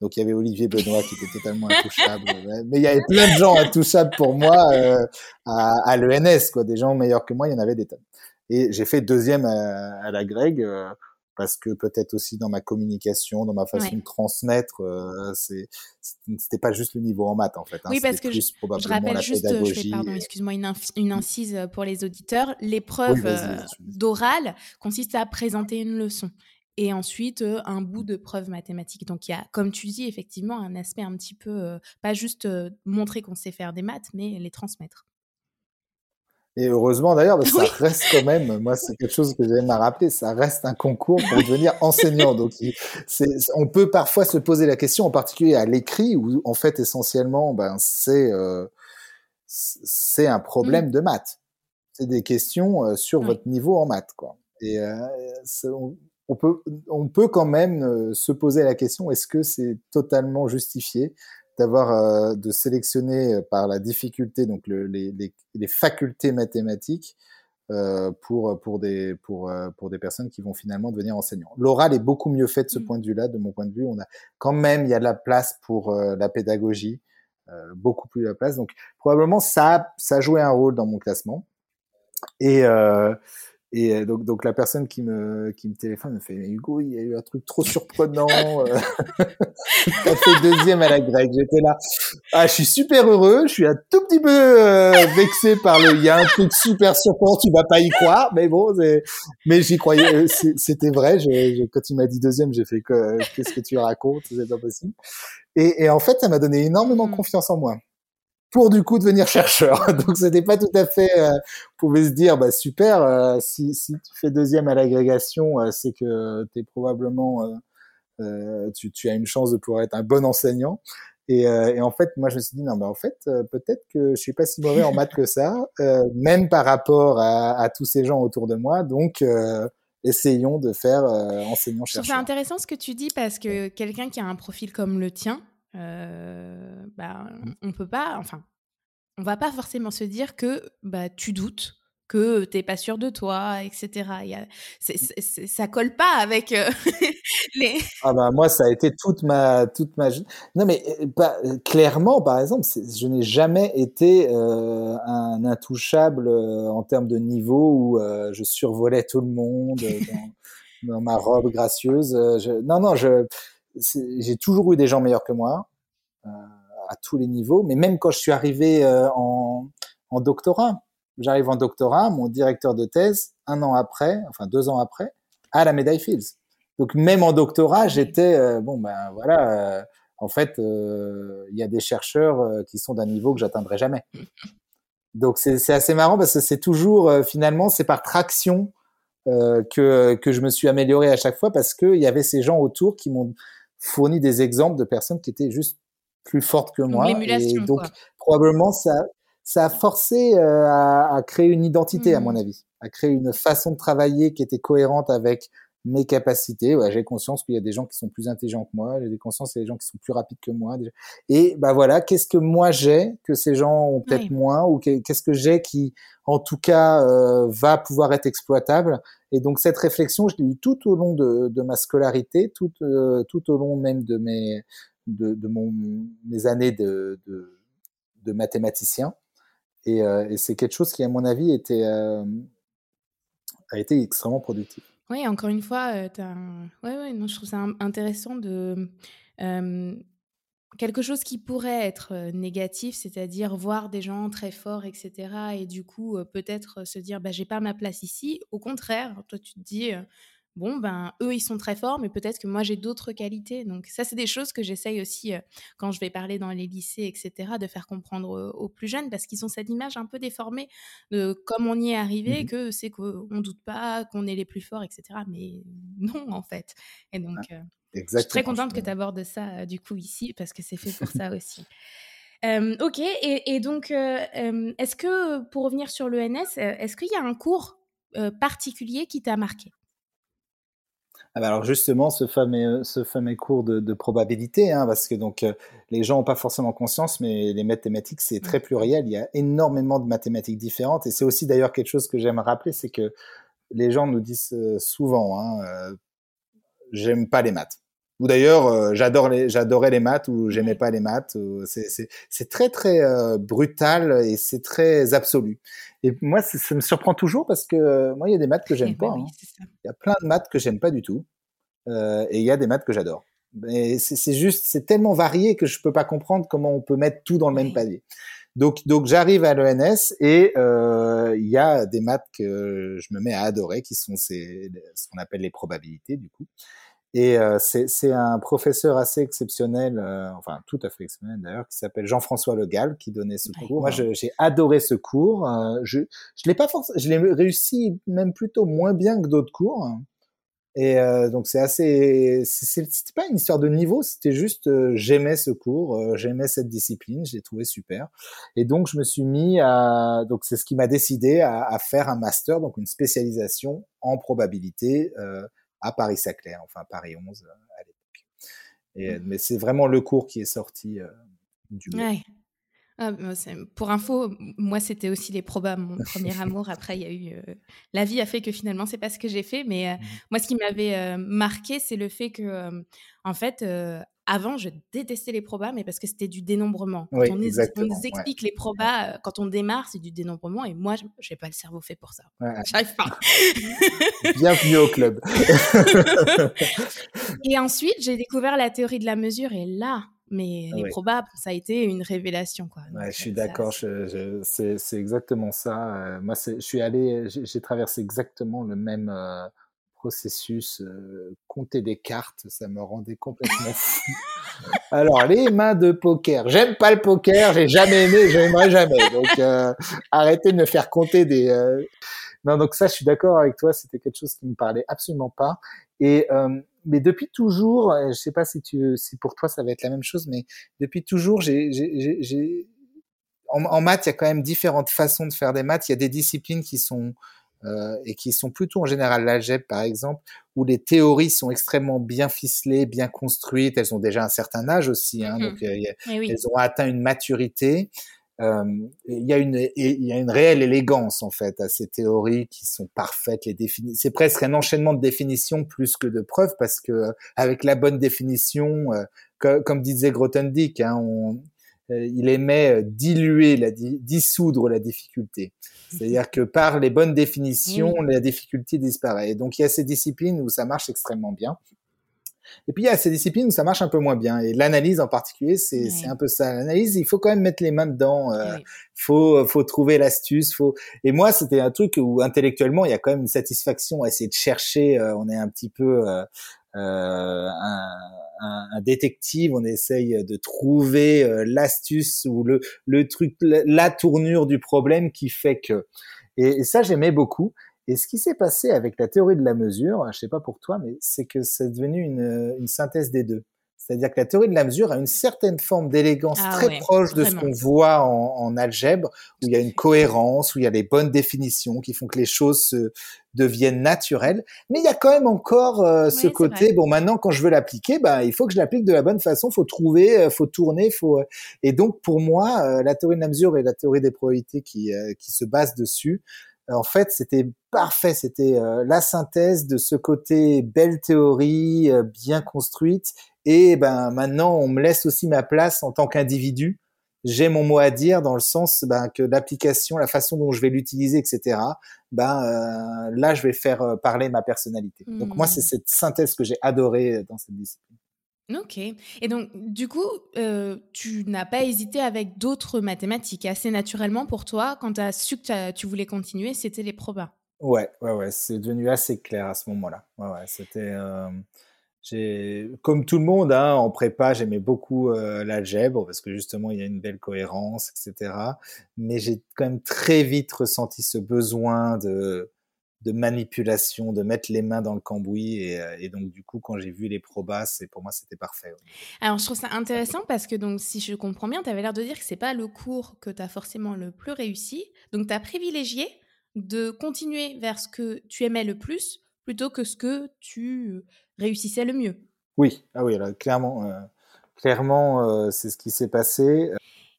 S1: Donc il y avait Olivier Benoît qui était totalement intouchable, *laughs* mais il y avait plein de gens intouchables pour moi euh, à, à l'ENS, quoi. Des gens meilleurs que moi, il y en avait des tonnes. Et j'ai fait deuxième à, à la Greg. Euh, parce que peut-être aussi dans ma communication, dans ma façon de transmettre, euh, c'est c'était pas juste le niveau en maths en fait.
S3: Hein, oui, parce que je, je, rappelle juste, je fais, pardon, excuse-moi, une, une, incise pour les auditeurs. L'épreuve euh, d'oral consiste à présenter une leçon et ensuite euh, un bout de preuve mathématique. Donc il y a, comme tu dis, effectivement un aspect un petit peu, pas juste montrer qu'on sait faire des maths, mais les transmettre.
S1: Et heureusement d'ailleurs, parce que ça reste quand même, moi c'est quelque chose que j'aime à rappeler, ça reste un concours pour devenir *laughs* enseignant. Donc on peut parfois se poser la question, en particulier à l'écrit, où en fait essentiellement, ben c'est euh, c'est un problème mmh. de maths. C'est des questions euh, sur votre niveau en maths, quoi. Et euh, on, peut on peut quand même euh, se poser la question est-ce que c'est totalement justifié d'avoir euh, de sélectionner euh, par la difficulté donc le, les, les, les, facultés mathématiques euh, pour pour des pour pour des personnes qui vont finalement devenir enseignants. L'oral est beaucoup mieux fait de ce mmh. point de vue-là, de mon point de vue. On a quand même il y a de la place pour la pédagogie, beaucoup plus de la place. Donc probablement ça ça a joué un rôle dans mon classement. Et et euh, donc, donc la personne qui me, qui me téléphone me fait Hugo, il y a eu un truc trop surprenant. Euh. *laughs* T'as fait deuxième à la grecque. J'étais là. Ah, je suis super heureux. Je suis un tout petit peu euh, vexé par le. Il y a un truc super surprenant. Tu vas pas y croire, mais bon, mais j'y croyais. C'était vrai. Je, quand il m'a dit deuxième, j'ai fait que qu'est-ce que tu racontes? C'est pas possible. Et, et en fait, ça m'a donné énormément mmh. confiance en moi pour du coup devenir chercheur. *laughs* Donc c'était pas tout à fait. Euh, on pouvait se dire bah super euh, si, si tu fais deuxième à l'agrégation, euh, c'est que tu es probablement euh, tu, tu, as une chance de pouvoir être un bon enseignant. Et, et en fait, moi je me suis dit non mais en fait peut-être que je suis pas si mauvais en maths que ça, même par rapport à, à, tous ces gens autour de moi. Donc essayons de faire enseignant chercheur.
S3: C'est intéressant ce que tu dis parce que quelqu'un qui a un profil comme le tien, euh, bah, on peut pas, enfin, on va pas forcément se dire que bah, tu doutes, que t'es pas sûr de toi, etc. Y a, ça colle pas avec euh, *laughs* les.
S1: Ah bah moi ça a été toute ma toute ma non mais euh, pas clairement par exemple je n'ai jamais été un intouchable en termes de niveau où je survolais tout le monde dans, *laughs* dans ma robe gracieuse. Je, non non je j'ai toujours eu des gens meilleurs que moi euh, à tous les niveaux. Mais même quand je suis arrivé euh, en, doctorat, j'arrive en doctorat, mon directeur de thèse, un an après, enfin deux ans après, a la médaille Fields. Donc même en doctorat, j'étais euh, bon ben voilà. en fait, il y a des chercheurs qui sont d'un niveau que j'atteindrai jamais. Donc c'est assez marrant parce que c'est toujours finalement c'est par traction que que je me suis amélioré à chaque fois parce qu'il y avait ces gens autour qui m'ont fourni des exemples de personnes qui étaient juste plus fortes que moi. Et donc probablement ça ça a forcé euh, à, à, créer une identité à mon mmh. avis, à créer une façon de travailler qui était cohérente avec mes capacités. Ouais, j'ai conscience qu'il y a des gens qui sont plus intelligents que moi, j'ai conscience qu'il y a des gens qui sont plus rapides que moi. Et bah voilà, qu'est-ce que moi j'ai que ces gens ont peut-être moins, ou qu'est-ce que j'ai qui, en tout cas, euh, va pouvoir être exploitable? Et donc cette réflexion, je l'ai eue tout au long de, de ma scolarité, tout, euh, tout au long même de mes, de, de mon, mes années de, de, de mathématicien. Et, euh, et c'est quelque chose qui, à mon avis, était, euh, a été extrêmement productif.
S3: Oui, encore une fois, euh, ouais, ouais, non, je trouve ça intéressant de quelque chose qui pourrait être négatif, c'est-à-dire voir des gens très forts, etc. Et du coup, peut-être se dire, bah, j'ai pas ma place ici. Au contraire, toi, tu te dis, bon, ben, eux, ils sont très forts, mais peut-être que moi, j'ai d'autres qualités. Donc, ça, c'est des choses que j'essaye aussi quand je vais parler dans les lycées, etc., de faire comprendre aux plus jeunes, parce qu'ils ont cette image un peu déformée de comme on y est arrivé, mmh que c'est qu'on ne doute pas, qu'on est les plus forts, etc. Mais non, en fait. Et donc, ah, je suis très contente que tu abordes ça, du coup, ici, parce que c'est fait pour ça aussi. *laughs* ok, et, donc, est-ce que, pour revenir sur l'ENS, est-ce qu'il y a un cours particulier qui t'a marqué?
S1: Ah bah alors justement, ce fameux, ce fameux cours de, probabilité, hein, parce que donc euh, les gens n'ont pas forcément conscience, mais les mathématiques c'est très pluriel. Il y a énormément de mathématiques différentes, et c'est aussi d'ailleurs quelque chose que j'aime rappeler, c'est que les gens nous disent euh, souvent, hein, euh, j'aime pas les maths. Ou d'ailleurs, euh, j'adore les, j'adorais les maths ou j'aimais pas les maths. C'est très très brutal et c'est très absolu. Et moi, ça me surprend toujours parce que moi, il y a des maths que j'aime eh pas. Hein. Il y a plein de maths que j'aime pas du tout, euh, et il y a des maths que j'adore. Mais c'est juste, c'est tellement varié que je peux pas comprendre comment on peut mettre tout dans le même palier. Donc, donc j'arrive à l'ENS et euh, il y a des maths que je me mets à adorer, qui sont ces, ce qu'on appelle les probabilités du coup. Et euh, c'est un professeur assez exceptionnel, euh, enfin tout à fait exceptionnel d'ailleurs, qui s'appelle Jean-François Le Gall, qui donnait ce cours. Moi, j'ai adoré ce cours. Euh, je je l'ai pas forcément, je l'ai réussi même plutôt moins bien que d'autres cours. Et euh, donc c'est assez, c'était pas une histoire de niveau, c'était juste j'aimais ce cours, j'aimais cette discipline, je l'ai trouvé super. Et donc je me suis mis à, donc c'est ce qui m'a décidé à, à, faire un master, donc une spécialisation en probabilité à Paris-Saclay, enfin Paris 11 euh, à l'époque. Mmh. Mais c'est vraiment le cours qui est sorti euh, du
S3: ouais. Ah, bah, pour info, moi c'était aussi les probas, mon *laughs* premier amour. Après, il y a eu euh, la vie a fait que finalement c'est pas ce que j'ai fait. Mais mmh. moi, ce qui m'avait marqué, c'est le fait que, en fait, avant, je détestais les probas, mais parce que c'était du dénombrement. Quand on, nous explique les probas, euh, quand on démarre, c'est du dénombrement, et moi, je n'ai pas le cerveau fait pour ça. *laughs* J'arrive pas. *laughs*
S1: Bienvenue au club.
S3: et ensuite, j'ai découvert la théorie de la mesure, et là, mais les probas, ça a été une révélation. Quoi.
S1: je suis euh, d'accord, c'est exactement ça. Euh, moi, je suis allé, j'ai traversé exactement le même processus, euh, compter des cartes, ça me rendait complètement fou. *laughs* Alors, les mains de poker. J'aime pas le poker, j'ai jamais aimé, j'aimerais jamais. Donc, euh, arrêtez de me faire compter des... Euh, non, donc ça, je suis d'accord avec toi, c'était quelque chose qui me parlait absolument pas. Et mais depuis toujours, je sais pas si tu, si pour toi ça va être la même chose, mais depuis toujours, j'ai, j'ai, en, en maths, il y a quand même différentes façons de faire des maths. Il y a des disciplines qui sont euh, et qui sont plutôt en général l'algèbre par exemple, où les théories sont extrêmement bien ficelées, bien construites. Elles ont déjà un certain âge aussi, hein, mmh donc euh, eh elles ont atteint une maturité. Euh, il y a une il y a une réelle élégance en fait à ces théories qui sont parfaites les définitions c'est presque un enchaînement de définitions plus que de preuves parce que avec la bonne définition comme disait Grothendieck hein, on, il aimait diluer la dissoudre la difficulté c'est-à-dire que par les bonnes définitions, la difficulté disparaît. donc il y a ces disciplines où ça marche extrêmement bien. Et puis il y a ces disciplines où ça marche un peu moins bien. Et l'analyse en particulier, c'est un peu ça. L'analyse, il faut quand même mettre les mains dedans. Euh, faut faut trouver l'astuce. Faut. Et moi, c'était un truc où intellectuellement, il y a quand même une satisfaction à essayer de chercher. Euh, on est un petit peu euh, euh un, un, un, détective, on essaye de trouver euh, l'astuce ou le, le truc, la, tournure du problème qui fait que. Et, ça, j'aimais beaucoup. Et ce qui s'est passé avec la théorie de la mesure, je sais pas pour toi, mais c'est que c'est devenu une, une synthèse des deux. C'est-à-dire que la théorie de la mesure a une certaine forme d'élégance ah très proche de ce qu'on voit en, en, algèbre, où il y a une cohérence, où il y a les bonnes définitions qui font que les choses se, deviennent naturelles. Mais il y a quand même encore euh, ce côté, bon, maintenant, quand je veux l'appliquer, bah, il faut que je l'applique de la bonne façon, faut trouver, euh, faut tourner, faut... Euh, et donc, pour moi, la théorie de la mesure et la théorie des probabilités qui, qui se basent dessus, en fait, c'était parfait. C'était la synthèse de ce côté belle théorie, bien construite et ben maintenant on me laisse aussi ma place en tant qu'individu j'ai mon mot à dire dans le sens ben, que l'application, la façon dont je vais l'utiliser, etc. Ben euh, là, je vais faire euh, parler ma personnalité. Donc moi, c'est mmh. cette synthèse que j'ai adorée dans cette discipline.
S3: Ok. Et donc, du coup, euh, tu n'as pas hésité avec d'autres mathématiques. Assez naturellement pour toi, quand tu as su que tu voulais continuer, c'était les probas.
S1: Ouais, ouais, ouais. C'est devenu assez clair à ce moment-là. Ouais, ouais. C'était. Euh, comme tout le monde, hein, en prépa, j'aimais beaucoup euh, l'algèbre parce que justement, il y a une belle cohérence, etc. Mais j'ai quand même très vite ressenti ce besoin de de manipulation, de mettre les mains dans le cambouis. Euh, et, donc, du coup, quand j'ai vu les probas, c'est pour moi, c'était parfait.
S3: Alors, je trouve ça intéressant parce que, donc, si je comprends bien, tu avais l'air de dire que c'est pas le cours que tu as forcément le plus réussi. Donc, tu as privilégié de continuer vers ce que tu aimais le plus plutôt que ce que tu réussissais le mieux.
S1: Oui, ah oui, clairement, euh, clairement, euh, c'est ce qui s'est passé.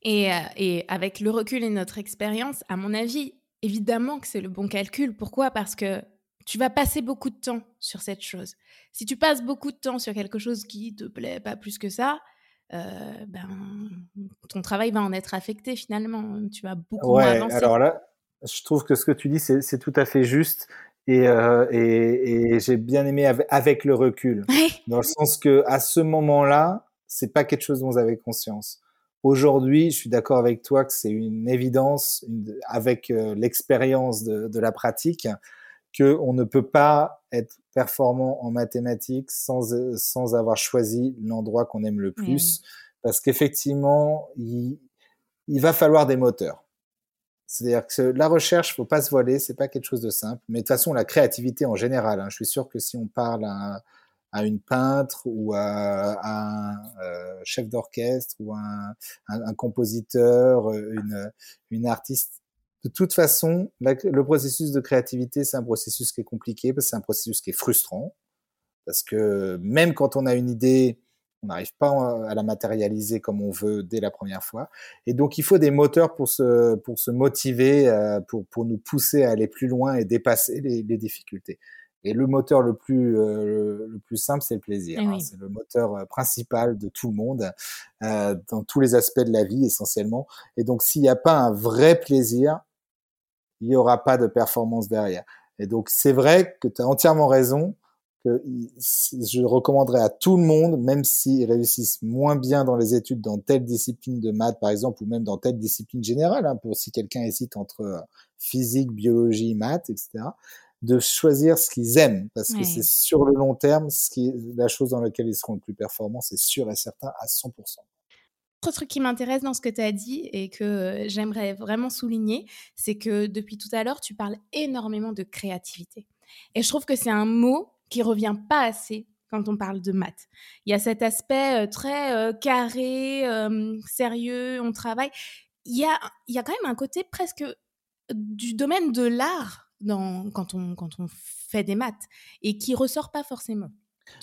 S3: Et, et, avec le recul et notre expérience, à mon avis, évidemment que c'est le bon calcul. Pourquoi? Parce que tu vas passer beaucoup de temps sur cette chose. Si tu passes beaucoup de temps sur quelque chose qui te plaît pas plus que ça, euh, ben, ton travail va en être affecté finalement. Tu vas beaucoup avancer.
S1: Alors là, je trouve que ce que tu dis, c'est tout à fait juste. Et, euh, et, j'ai bien aimé avec, le recul, *laughs* dans le sens que à ce moment-là, c'est pas quelque chose dont vous avez conscience. Aujourd'hui, je suis d'accord avec toi que c'est une évidence avec euh, l'expérience de, la pratique que on ne peut pas être performant en mathématiques sans, sans avoir choisi l'endroit qu'on aime le plus. Parce qu'effectivement, il, il va falloir des moteurs. C'est-à-dire que la recherche, faut pas se voiler, c'est pas quelque chose de simple. Mais de toute façon, la créativité en général, hein, je suis sûr que si on parle à, à une peintre ou à, un euh, chef d'orchestre ou un, un, compositeur, une, une artiste. De toute façon, le processus de créativité, c'est un processus qui est compliqué parce que c'est un processus qui est frustrant. Parce que même quand on a une idée, on n'arrive pas à la matérialiser comme on veut dès la première fois. Et donc, il faut des moteurs pour se, pour se motiver, euh, pour, pour nous pousser à aller plus loin et dépasser les, les difficultés. Et le moteur le plus, euh, le plus simple, c'est le plaisir. Eh hein. C'est le moteur euh, principal de tout le monde, euh, dans tous les aspects de la vie essentiellement. Et donc, s'il n'y a pas un vrai plaisir, il n'y aura pas de performance derrière. Et donc, c'est vrai que tu as entièrement raison, que je recommanderais à tout le monde, même s'ils réussissent moins bien dans les études dans telle discipline de maths, par exemple, ou même dans telle discipline générale, hein, pour si quelqu'un hésite entre euh, physique, biologie, maths, etc., de choisir ce qu'ils aiment, parce que c'est sur le long terme ce qui la chose dans laquelle ils seront le plus performants, c'est sûr et certain à 100%.
S3: Autre truc qui m'intéresse dans ce que tu as dit et que euh, j'aimerais vraiment souligner, c'est que depuis tout à l'heure, tu parles énormément de créativité. Et je trouve que c'est un mot qui revient pas assez quand on parle de maths. Il y a cet aspect euh, très euh, carré, sérieux, on travaille. Il y a, il y a quand même un côté presque du domaine de l'art quand, on, quand on fait des maths et qui ressort pas forcément.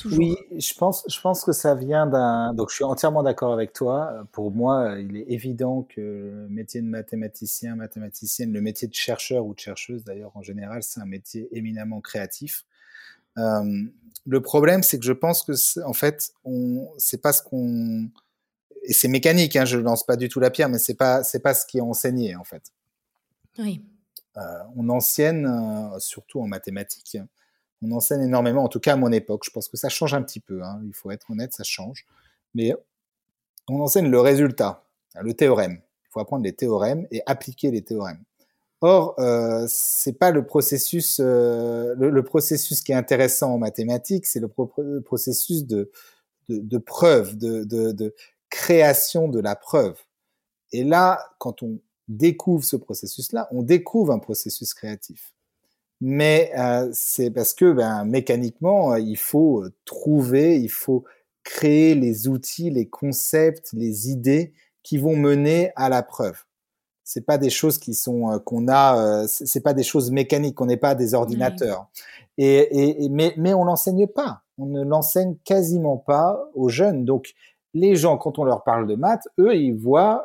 S1: Oui, je pense, je pense que ça vient d'un. Donc, je suis entièrement d'accord avec toi. Pour moi, il est évident que le métier de mathématicien, mathématicienne, le métier de chercheur ou de chercheuse d'ailleurs en général, c'est un métier éminemment créatif. Euh, le problème, c'est que je pense que, en fait, on, c'est pas ce qu'on. Et c'est mécanique, hein, je lance pas du tout la pierre, mais c'est pas, c'est pas ce qui est enseigné, en fait.
S3: Oui.
S1: Euh, on enseigne, euh, surtout en mathématiques, on enseigne énormément, en tout cas à mon époque. Je pense que ça change un petit peu, hein, il faut être honnête, ça change. Mais on enseigne le résultat, le théorème. Il faut apprendre les théorèmes et appliquer les théorèmes. Or, euh, c'est pas le processus, euh, le, processus qui est intéressant en mathématiques, c'est le, processus de, preuve, de, de, création de la preuve. Et là, quand on découvre ce processus-là, on découvre un processus créatif. Mais euh, c'est parce que ben, mécaniquement, euh, il faut euh, trouver, il faut créer les outils, les concepts, les idées qui vont mener à la preuve. C'est pas des choses qui sont qu'on a, c'est pas des choses mécaniques, on n'est pas des ordinateurs. Et, et, mais, mais on l'enseigne pas, on ne l'enseigne quasiment pas aux jeunes. Donc les gens, quand on leur parle de maths, eux, ils voient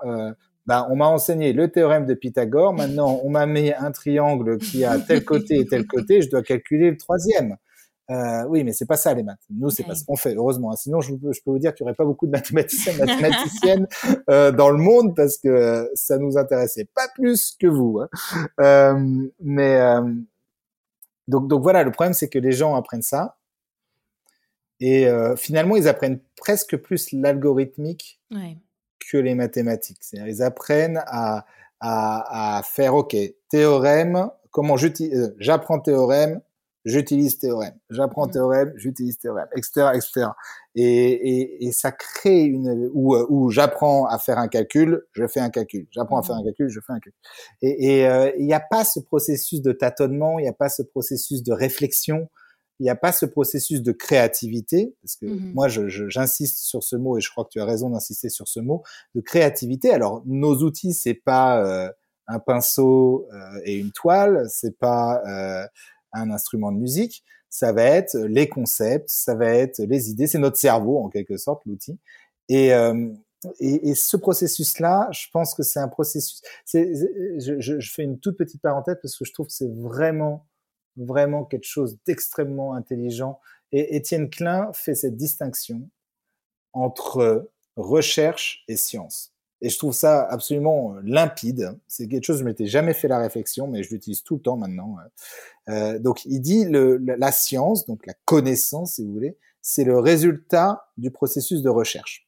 S1: ben, on m'a enseigné le théorème de Pythagore. Maintenant, on m'a mis un triangle qui a tel côté et tel côté. Je dois calculer le troisième. Euh, oui, mais c'est pas ça les maths. Nous, c'est pas ce qu'on fait, heureusement. Hein. Sinon, je, peux, je peux vous dire qu'il n'y aurait pas beaucoup de mathématiciens, mathématiciennes *laughs* euh, dans le monde parce que ça nous intéressait pas plus que vous. Hein. Euh, mais euh, donc, donc voilà, le problème, c'est que les gens apprennent ça et euh, finalement, ils apprennent presque plus l'algorithmique ouais. Que les mathématiques. C'est-à-dire, ils apprennent à, à, à faire, ok, théorème, comment j'utilise, j'apprends théorème, j'utilise théorème, j'apprends mmh. théorème, j'utilise théorème, etc., etc. Et, et, et ça crée une où, où j'apprends à faire un calcul, je fais un calcul, j'apprends à faire un mmh. calcul, je fais un calcul. Et euh, il n'y a pas ce processus de tâtonnement, il n'y a pas ce processus de réflexion, il n'y a pas ce processus de créativité, parce que mmh moi j'insiste sur ce mot et je crois que tu as raison d'insister sur ce mot de créativité. Alors nos outils c'est pas euh, un pinceau euh, et une toile, c'est pas un instrument de musique, ça va être les concepts, ça va être les idées, c'est notre cerveau en quelque sorte, l'outil. Et, euh, et, et, ce processus-là, je pense que c'est un processus. Je, je, fais une toute petite parenthèse parce que je trouve que c'est vraiment, vraiment quelque chose d'extrêmement intelligent. Et Étienne Klein fait cette distinction entre recherche et science. Et je trouve ça absolument euh, limpide. C'est quelque chose, je m'étais jamais fait la réflexion, mais je l'utilise tout le temps maintenant. Euh, donc, il dit le, la science, donc la connaissance, si vous voulez, c'est le résultat du processus de recherche.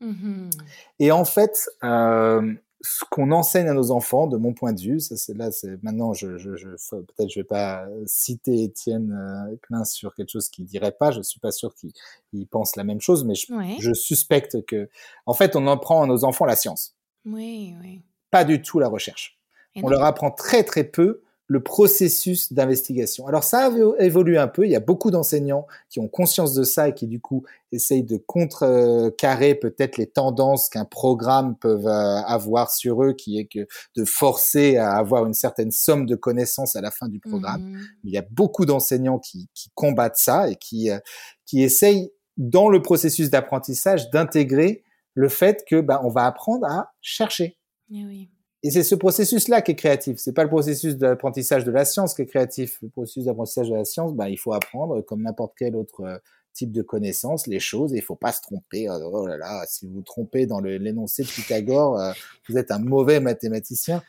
S1: Mmh Et en fait, euh, ce qu'on enseigne à nos enfants, de mon point de vue, ça c'est là, c'est maintenant, je, je, je peut-être je vais pas citer Étienne euh, Klein sur quelque chose qu'il dirait pas. Je suis pas sûr qu'il pense la même chose, mais je, je, suspecte que, en fait, on apprend à nos enfants la science.
S3: Oui, oui.
S1: Pas du tout la recherche. on leur apprend très très peu le processus d'investigation. Alors ça a évolué un peu, il y a beaucoup d'enseignants qui ont conscience de ça et qui du coup essayent de contrecarrer peut-être les tendances qu'un programme peut euh, avoir sur eux, qui est que de forcer à avoir une certaine somme de connaissances à la fin du programme. Mmh. Il y a beaucoup d'enseignants qui, qui, combattent ça et qui, euh, qui essayent dans le processus d'apprentissage d'intégrer le fait que bah, on va apprendre à chercher.
S3: Eh oui.
S1: Et c'est ce processus-là qui est créatif. C'est pas le processus d'apprentissage de la science qui est créatif. Le processus d'apprentissage de la science, bah, il faut apprendre comme n'importe quel autre euh, type de connaissance les choses et il faut pas se tromper. Euh, oh là là, si vous vous trompez dans l'énoncé de Pythagore, euh, vous êtes un mauvais mathématicien.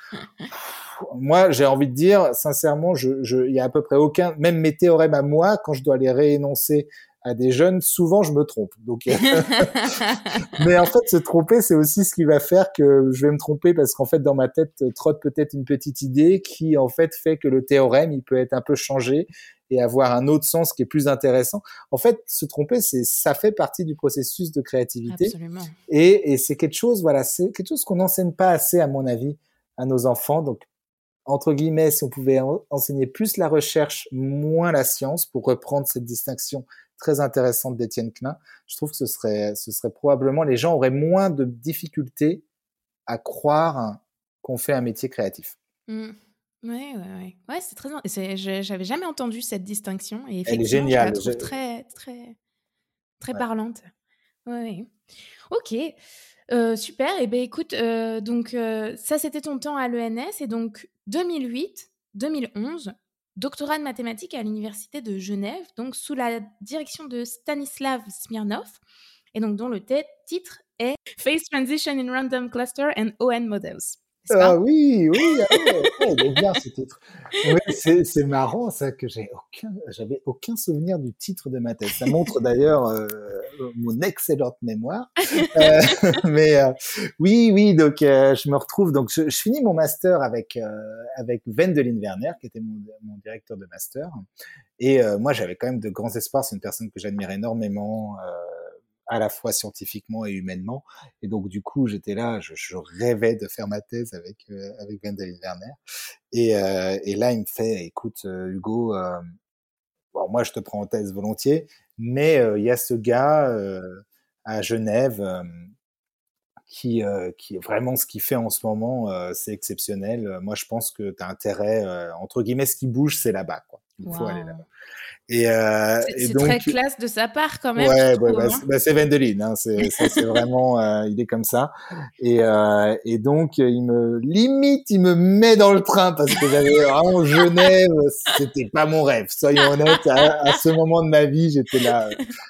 S1: Moi, j'ai envie de dire, sincèrement, je, je, il y a à peu près aucun, même mes théorèmes à moi, quand je dois les réénoncer à des jeunes, souvent je me trompe. Donc, euh, *laughs* *laughs* mais en fait, se tromper, c'est aussi ce qui va faire que je vais me tromper parce qu'en fait, dans ma tête trotte peut-être une petite idée qui en fait fait que le théorème, il peut être un peu changé et avoir un autre sens qui est plus intéressant. En fait, se tromper, c'est ça fait partie du processus de créativité.
S3: Absolument.
S1: Et, et c'est quelque chose, voilà, c'est quelque chose qu'on n'enseigne pas assez, à mon avis, à nos enfants. Donc, entre guillemets, si on pouvait enseigner plus la recherche, moins la science, pour reprendre cette distinction très intéressante d'Étienne Klein, je trouve que ce serait, ce serait probablement, les gens auraient moins de difficultés à croire qu'on fait un métier créatif.
S3: Mmh. Oui, oui, oui. Ouais, c'est très. J'avais jamais entendu cette distinction et
S1: Elle est géniale.
S3: je la trouve très, très, très parlante. Oui. Ok. Euh, super. Et eh ben écoute, euh, donc euh, ça c'était ton temps à l'ENS et donc 2008, 2011, doctorat de mathématiques à l'université de Genève, donc sous la direction de Stanislav Smirnov, et donc dont le titre est Phase Transition in Random Cluster and ON Models.
S1: Ah oui, oui, ah ce titre. c'est marrant ça que j'ai aucun, j'avais aucun souvenir du titre de ma thèse. Ça montre d'ailleurs euh, mon excellente mémoire. Euh, *laughs* mais euh, oui, oui, donc je me retrouve. Donc je, finis mon master avec avec Wendelin Werner, qui était mon, mon directeur de master. Et moi, j'avais quand même de grands espoirs. C'est une personne que j'admire énormément à la fois scientifiquement et humainement. Et donc du coup, j'étais là, je, je, rêvais de faire ma thèse avec euh, avec Wendelin Werner. Et, euh, et là, il me fait, écoute, euh, Hugo, euh, bon, moi je te prends en thèse volontiers, mais il y a ce gars à Genève qui, qui vraiment ce qu'il fait en ce moment, c'est exceptionnel. Moi, je pense que tu as intérêt, entre guillemets, ce qui bouge, c'est là-bas. Quoi. Il faut aller là-bas.
S3: Et, euh, c'est très classe de sa part quand même.
S1: Ouais, bah, hein. bah, c'est Vendeline, hein, *laughs* c'est vraiment, euh, il est comme ça. Et, euh, et donc il me limite, il me met dans le train parce que j'avais vraiment Genève, c'était pas mon rêve. Soyons honnêtes, à, à, ce moment de ma vie, j'étais là,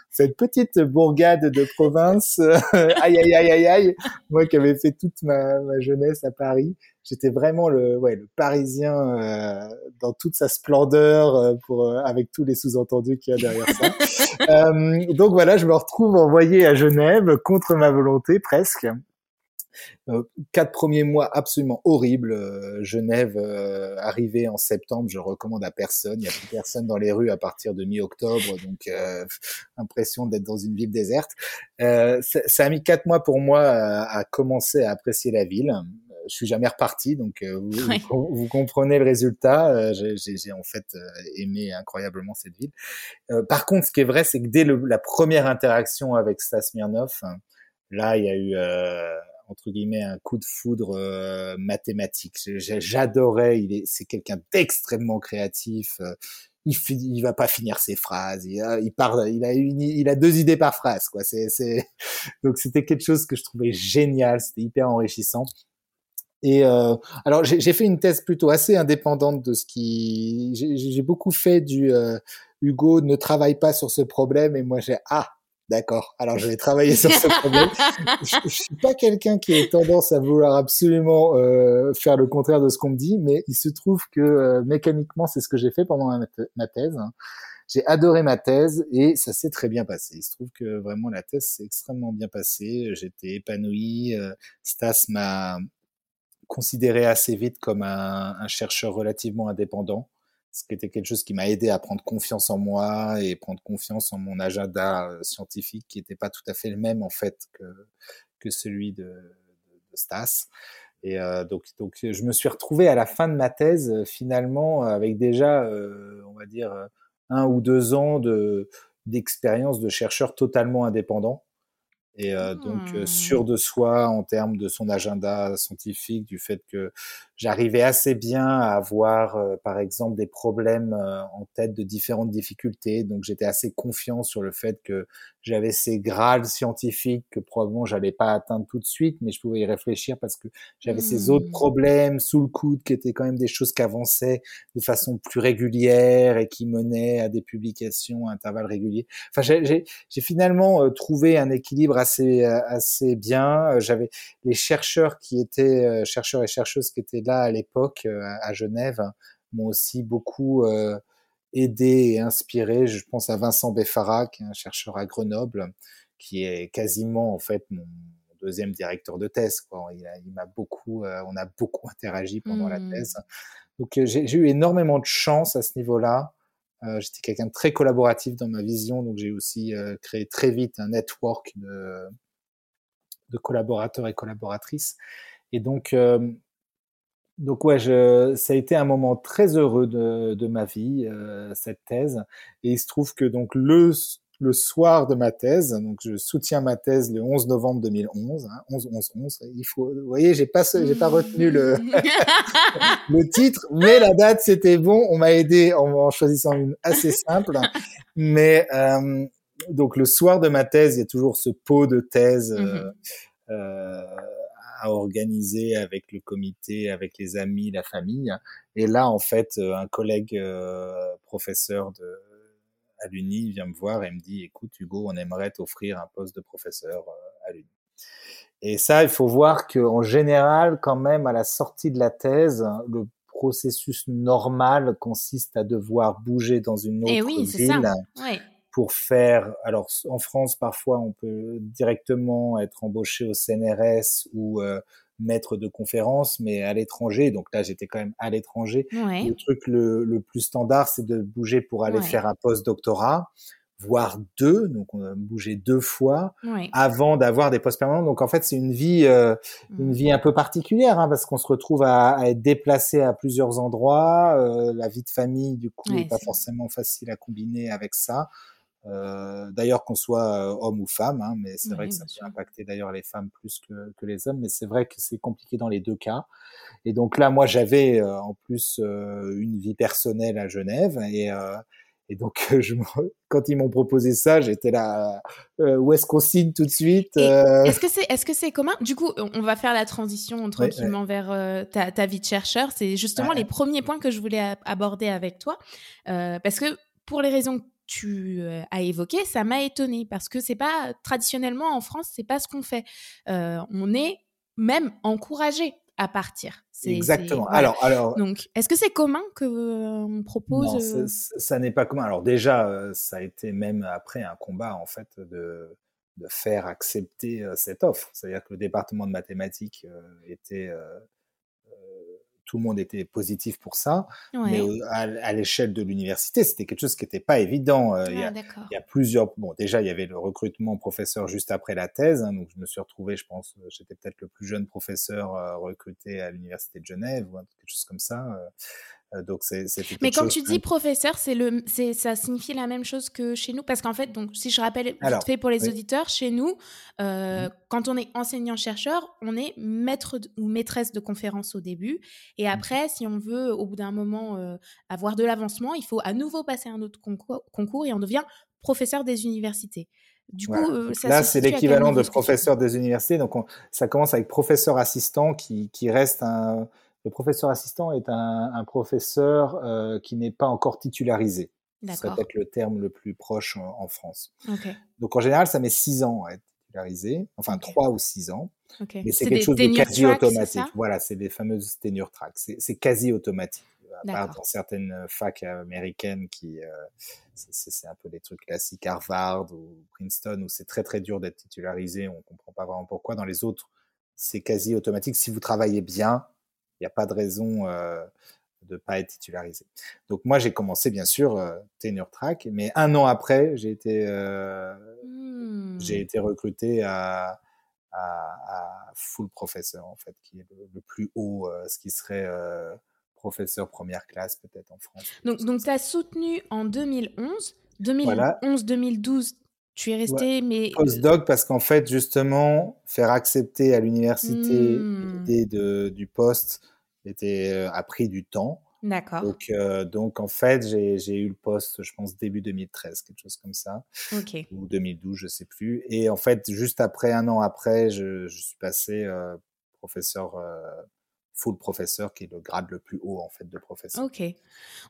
S1: cette petite bourgade de province, *laughs* aïe aïe aïe aïe aïe, moi qui avais fait toute ma, ma jeunesse à Paris j'étais vraiment le, ouais, le Parisien euh, dans toute sa splendeur, euh, pour euh, avec tous les sous-entendus qu'il y a derrière ça. *laughs* Euh, donc voilà, je me retrouve envoyé à Genève contre ma volonté presque. quatre premiers mois absolument horribles. Genève, arrivé en septembre, je recommande à personne. Il n'y a plus personne dans les rues à partir de mi-octobre, donc impression d'être dans une ville déserte. Ça, ça, a mis quatre mois pour moi à, à commencer à apprécier la ville je suis jamais reparti, donc euh, vous, vous, comprenez le résultat. Euh, j'ai en fait euh, aimé incroyablement cette ville. par contre, ce qui est vrai, c'est que dès le, la première interaction avec Stas Smirnov, là, il y a eu entre guillemets un coup de foudre mathématique. J'adorais. Il est, c'est quelqu'un d'extrêmement créatif. il, il va pas finir ses phrases. Il, il part, il a une, il a deux idées par phrase, quoi. C'est, c'est, *laughs* donc c'était quelque chose que je trouvais génial. C'était hyper enrichissant. Et euh, alors j'ai fait une thèse plutôt assez indépendante de ce qui j'ai beaucoup fait du euh, Hugo ne travaille pas sur ce problème et moi j'ai ah d'accord alors je vais travailler sur ce problème. *laughs* je, je, suis pas quelqu'un qui a tendance à vouloir absolument euh, faire le contraire de ce qu'on me dit, mais il se trouve que euh, mécaniquement c'est ce que j'ai fait pendant ma, ma thèse. J'ai adoré ma thèse et ça s'est très bien passé. Il se trouve que vraiment la thèse s'est extrêmement bien passée. J'étais épanoui. Euh, Stas m'a considéré assez vite comme un, chercheur relativement indépendant, ce qui était quelque chose qui m'a aidé à prendre confiance en moi et prendre confiance en mon agenda euh, scientifique qui n'était pas tout à fait le même en fait que, celui de, Stas. Et euh, donc, je me suis retrouvé à la fin de ma thèse finalement avec déjà, euh, on va dire, un ou deux ans de d'expérience de chercheur totalement indépendant et euh, donc euh, sûr mmh. de soi en termes de son agenda scientifique, du fait que j'arrivais assez bien à avoir, euh, par exemple, des problèmes en tête de différentes difficultés. Donc j'étais assez confiant sur le fait que j'avais ces grades scientifiques que probablement j'allais pas atteindre tout de suite, mais je pouvais y réfléchir parce que j'avais ces autres mmh. problèmes sous le coude qui étaient quand même des choses qui avançaient de façon plus régulière et qui menaient à des publications à intervalles réguliers. Enfin, j'ai finalement trouvé un équilibre assez assez bien. J'avais les chercheurs qui étaient euh, chercheurs et chercheuses qui étaient là à l'époque euh, à Genève m'ont aussi beaucoup euh, aidé et inspiré. Je pense à Vincent Beffara, qui est un chercheur à Grenoble, qui est quasiment en fait mon deuxième directeur de thèse. Quoi. Il, m'a beaucoup, on a beaucoup *laughs* interagi pendant la mmh. thèse. Donc j'ai eu énormément de chance à ce niveau-là. Euh, J'étais quelqu'un de très collaboratif dans ma vision, donc j'ai aussi euh, créé très vite un network de, de collaborateurs et collaboratrices. Et donc, euh, donc ouais, je, ça a été un moment très heureux de, de ma vie, euh, cette thèse. Et il se trouve que donc le le soir de ma thèse. Donc, je soutiens ma thèse le 11 novembre 2011. Hein, 11, 11, 11. Il faut, vous voyez, j'ai pas, j'ai pas retenu le, *laughs* le titre, mais la date, c'était bon. On m'a aidé en, en, choisissant une assez simple. Mais, euh, donc, le soir de ma thèse, il y a toujours ce pot de thèse, euh, mm-hmm. euh, à organiser avec le comité, avec les amis, la famille. Et là, en fait, un collègue euh, professeur de, à l'Uni vient me voir et me dit écoute Hugo, on aimerait t'offrir un poste de professeur euh, à l'Uni. Et ça, il faut voir qu'en général, quand même, à la sortie de la thèse, le processus normal consiste à devoir bouger dans une eh autre ville pour faire. Alors, en France, parfois, on peut directement être embauché au CNRS ou euh, maître de conférence, mais à l'étranger. Donc là, j'étais quand même à l'étranger. Le truc le, plus standard, c'est de bouger pour aller faire un post-doctorat, voire deux. Donc on a bougé deux fois avant d'avoir des postes permanents. Donc en fait, c'est une vie, euh, une mmh. vie un peu particulière hein, parce qu'on se retrouve à, être déplacé à plusieurs endroits. Euh, la vie de famille, du coup, n'est pas forcément facile à combiner avec ça. Euh, d'ailleurs qu'on soit homme ou femme, hein, mais c'est vrai que ça peut impacter d'ailleurs les femmes plus que, que les hommes, mais c'est vrai que c'est compliqué dans les deux cas. Et donc là, moi, j'avais en plus une vie personnelle à Genève et et donc, *laughs* je, quand ils m'ont proposé ça, j'étais là, euh, où est-ce qu'on signe tout de suite
S3: euh? Est-ce que c'est est -ce c'est commun? Du coup, on va faire la transition tranquillement vers euh, ta, ta, vie de chercheur. C'est justement les premiers points que je voulais aborder avec toi. parce que pour les raisons tu as évoquées, ça m'a étonnée. Parce que c'est pas, traditionnellement en France, c'est pas ce qu'on fait. on est même encouragé à partir.
S1: Exactement. Alors, alors.
S3: Donc, est-ce que c'est commun que on propose
S1: Non, ça n'est pas commun. Alors déjà, ça a été même après un combat en fait de de faire accepter cette offre. C'est-à-dire que le département de mathématiques était tout le monde était positif pour ça, mais à, l'échelle de l'université, c'était quelque chose qui n'était pas évident. Euh, il, y a, ah, il, y a, plusieurs. Bon, déjà, il y avait le recrutement professeur juste après la thèse, hein, donc je me suis retrouvé, je pense, euh, j'étais peut-être le plus jeune professeur euh, recruté à l'université de Genève ou quelque chose comme ça. Euh, donc c'est
S3: Mais quand tu dis professeur, c'est le c'est ça signifie la même chose que chez nous parce qu'en fait donc si je rappelle vite fait pour les auditeurs, chez nous euh, mmh. quand on est enseignant chercheur, on est maître ou maîtresse de conférence au début et mmh. après si on veut au bout d'un moment euh, avoir de l'avancement, il faut à nouveau passer un autre concours, concours et on devient professeur des universités.
S1: Du coup, ça là, c'est l'équivalent de professeur des universités. Donc, ça commence avec professeur assistant qui, qui reste un, le professeur assistant est un, professeur euh, qui n'est pas encore titularisé. Ce serait peut-être le terme le plus proche en, France. Donc en général, ça met six ans à être titularisé, enfin trois ou six ans. Mais c'est quelque chose de quasi automatique. Voilà, c'est les fameuses tenure tracks. C'est quasi automatique. À part dans certaines facs américaines qui, euh, c'est un peu des trucs classiques, Harvard ou Princeton, où c'est très très dur d'être titularisé. On comprend pas vraiment pourquoi. Dans les autres, c'est quasi automatique. Si vous travaillez bien, n'y a pas de raison euh, de ne pas être titularisé. Donc moi, j'ai commencé bien sûr euh, tenure track, mais un an après, j'ai été, euh, j'ai mmh. été recruté à, à, full professeur en fait, qui est le, plus haut, ce qui serait professeur première classe peut-être en France.
S3: Donc, donc tu as soutenu en 2011, 2011-2012, tu es resté, mais.
S1: Postdoc, parce qu'en fait, justement, faire accepter à l'université mmh. l'idée du poste était euh, a pris du temps.
S3: D'accord.
S1: Donc, euh, donc, en fait, j'ai eu le poste, je pense, début 2013, quelque chose comme ça.
S3: Ok.
S1: Ou 2012, je sais plus. Et en fait, juste après, un an après, je, je suis passé euh, professeur, full professeur, qui est le grade le plus haut, en fait, de professeur.
S3: Ok.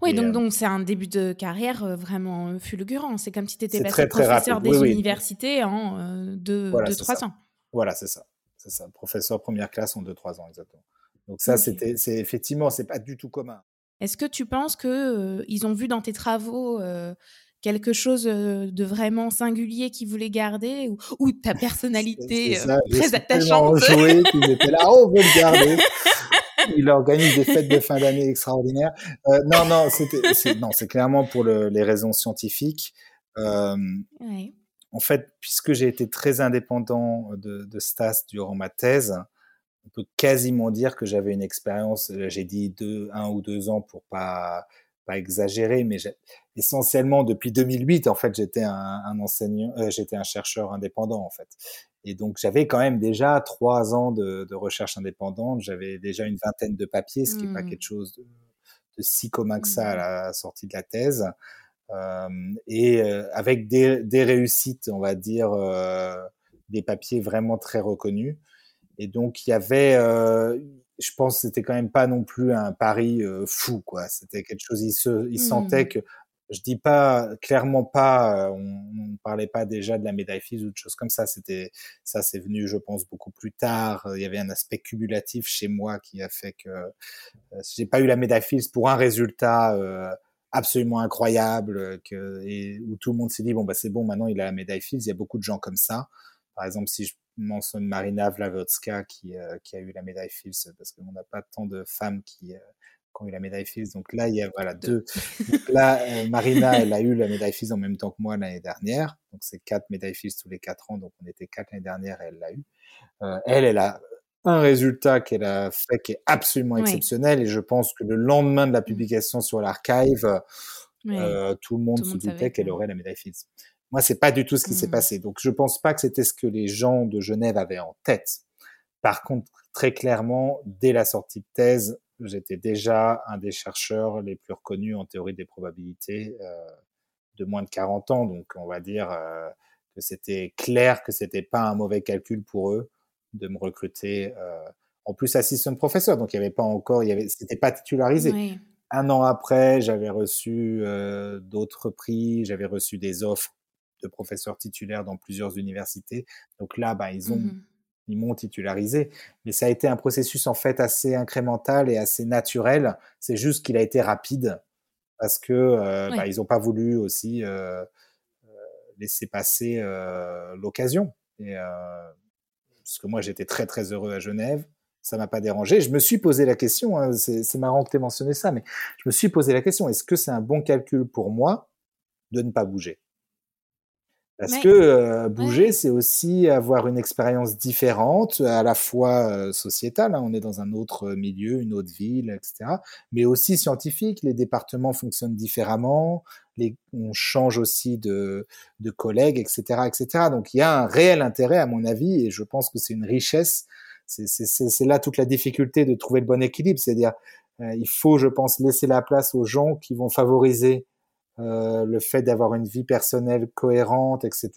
S3: Oui, donc donc c'est un début de carrière vraiment fulgurant. C'est comme si tu étais passé professeur des universités en 2-3 deux, ans.
S1: Voilà, c'est ça. C'est ça. Professeur première classe en 2-3 ans, exactement. Donc ça, c'était, c'est effectivement, c'est pas du tout commun.
S3: Est-ce que tu penses que euh, ils ont vu dans tes travaux euh, quelque chose euh, de vraiment singulier qu'ils voulaient garder ou, ta *laughs* personnalité très attachante?
S1: joué qu'ils étaient là, *laughs* oh, on veut le garder. Il organise des fêtes de fin d'année extraordinaires. non, non, c'était, c'est, non, c'est clairement pour le, les raisons scientifiques. En fait, puisque j'ai été très indépendant de, de Stas durant ma thèse, on peut quasiment dire que j'avais une expérience, euh, j'ai dit deux, un ou deux ans pour pas pas exagérer, mais essentiellement depuis 2008, en fait, j'étais un, un, enseignant, euh, j'étais un chercheur indépendant, en fait. Et donc, j'avais quand même déjà trois ans de, de recherche indépendante. J'avais déjà une vingtaine de papiers, ce qui n'est pas mmh. quelque chose de, de, si commun que ça à mmh. la sortie de la thèse. Euh, et euh, avec des, des, réussites, on va dire, euh, des papiers vraiment très reconnus. Et donc il y avait, euh, je pense, c'était quand même pas non plus un pari euh, fou, quoi. C'était quelque chose. Il se, il sentait mmh. que, je dis pas clairement pas, on, on parlait pas déjà de la médaille Fields ou de choses comme ça. C'était, ça, c'est venu, je pense, beaucoup plus tard. Il y avait un aspect cumulatif chez moi qui a fait que euh, j'ai pas eu la médaille Fields pour un résultat. Euh, absolument incroyable que, et où tout le monde s'est dit bon bah c'est bon maintenant il a la médaille Fields il y a beaucoup de gens comme ça par exemple si je mentionne Marina Vlavotska qui, euh, qui a eu la médaille Fields parce qu'on n'a pas tant de femmes qui, euh, qui, ont eu la médaille Fields. Donc là, il y a voilà deux. *laughs* Donc là, euh, Marina, elle a eu la médaille Fields en même temps que moi l'année dernière. Donc c'est quatre médailles Fields tous les quatre ans. Donc on était quatre l'année dernière et elle l'a eu. elle, elle a un résultat qu'elle a fait qui est absolument exceptionnel et je pense que le lendemain de la mmh. publication sur l'archive, tout le monde se doutait qu'elle aurait la médaille Fields. Moi, c'est pas du tout ce qui s'est mmh. passé. Donc, je pense pas que c'était ce que les gens de Genève avaient en tête. Par contre, très clairement, dès la sortie de thèse, j'étais déjà un des chercheurs les plus reconnus en théorie des probabilités euh, de moins de 40 ans. Donc, on va dire euh, que c'était clair que c'était pas un mauvais calcul pour eux de me recruter. Euh, en plus, assistant professeur, donc il n'y avait pas encore, il y avait, c'était pas titularisé. Un an après, j'avais reçu euh, d'autres prix, j'avais reçu des offres de professeurs titulaires dans plusieurs universités. Donc là, bah, ils ont mmh ils m'ont titularisé. Mais ça a été un processus en fait assez incrémental et assez naturel. C'est juste qu'il a été rapide parce que euh, bah, ils n'ont pas voulu aussi euh, euh laisser passer euh, l'occasion. Et parce que moi j'étais très très heureux à Genève, ça m'a pas dérangé. Je me suis posé la question. Hein, c'est marrant que tu aies mentionné ça, mais je me suis posé la question est-ce que c'est un bon calcul pour moi de ne pas bouger? Parce que euh, bouger, c'est aussi avoir une expérience différente, à la fois euh, sociétale, hein, on est dans un autre milieu, une autre ville, etc., mais aussi scientifique. Les départements fonctionnent différemment, les, on change aussi de, de collègues, etc., etc. Donc il y a un réel intérêt, à mon avis, et je pense que c'est une richesse. C'est là toute la difficulté de trouver le bon équilibre, c'est-à-dire euh, il faut, je pense, laisser la place aux gens qui vont favoriser euh, le fait d'avoir une vie personnelle cohérente, etc.,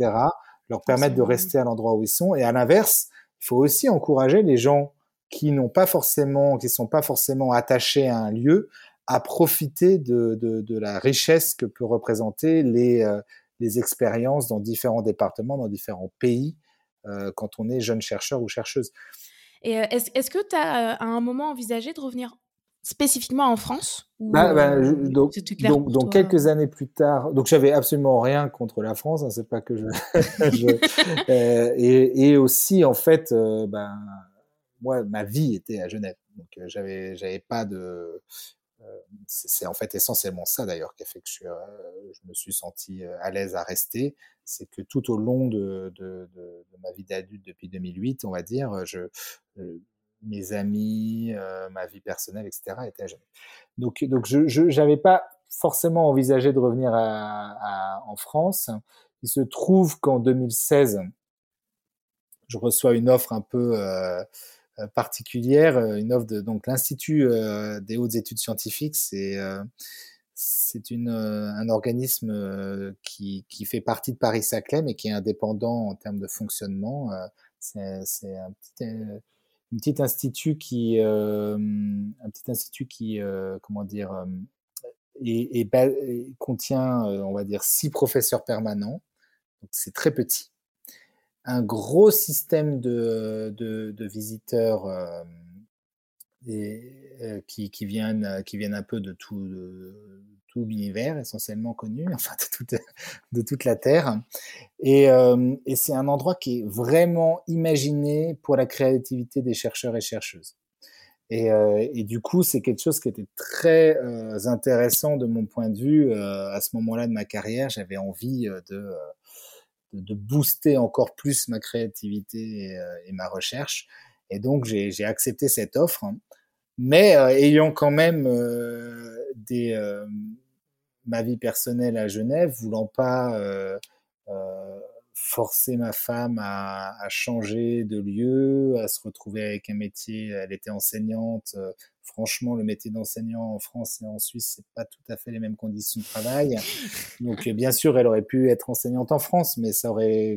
S1: leur permettre de rester à l'endroit où ils sont. Et à l'inverse, il faut aussi encourager les gens qui n'ont pas forcément, qui sont pas forcément attachés à un lieu, à profiter de, de, de la richesse que peut représenter les, euh, les expériences dans différents départements, dans différents pays, euh, quand on est jeune chercheur ou chercheuse.
S3: Et euh, est-ce est que tu as à un moment envisagé de revenir spécifiquement en France
S1: bah, bah, euh, donc, donc, quelques années plus tard, donc j'avais absolument rien contre la France, hein, c'est pas que *laughs* je, euh, et, et, aussi en fait, euh, ben moi ma vie était à Genève, donc euh, j'avais j'avais pas de, c'est en fait essentiellement ça d'ailleurs qui a fait que je, je me suis senti à l'aise à rester, c'est que tout au long de, de, de, de ma vie d'adulte depuis 2008, on va dire, je mes amis, euh, ma vie personnelle, etc. à. Donc, donc je n'avais pas forcément envisagé de revenir à, en France. Il se trouve qu'en 2016, je reçois une offre un peu euh, euh, particulière, une offre de donc l'Institut des hautes études scientifiques. C'est c'est un organisme qui, qui, fait partie de Paris-Saclay, mais qui est indépendant en termes de fonctionnement. c'est un petit un petit institut qui, euh, un petit institut qui, euh, comment dire, euh, et, contient, on va dire, six professeurs permanents. Donc c'est très petit. Un gros système de, de, de visiteurs et, qui, qui, viennent, qui viennent un peu de tout, de, l'univers essentiellement connu, *laughs* enfin de toute, de toute la Terre. Et, euh, et c'est un endroit qui est vraiment imaginé pour la créativité des chercheurs et chercheuses. Et, euh, et du coup, c'est quelque chose qui était très euh, intéressant de mon point de vue. à ce moment-là de ma carrière, j'avais envie de, de, booster encore plus ma créativité et, et ma recherche. Et donc, j'ai accepté cette offre, mais ayant quand même des, ma vie personnelle à Genève, voulant pas euh, euh, forcer ma femme à, à, changer de lieu, à se retrouver avec un métier. Elle était enseignante. Euh, franchement, le métier d'enseignant en France et en Suisse, c'est pas tout à fait les mêmes conditions de travail. *laughs* Donc, bien sûr, elle aurait pu être enseignante en France, mais ça aurait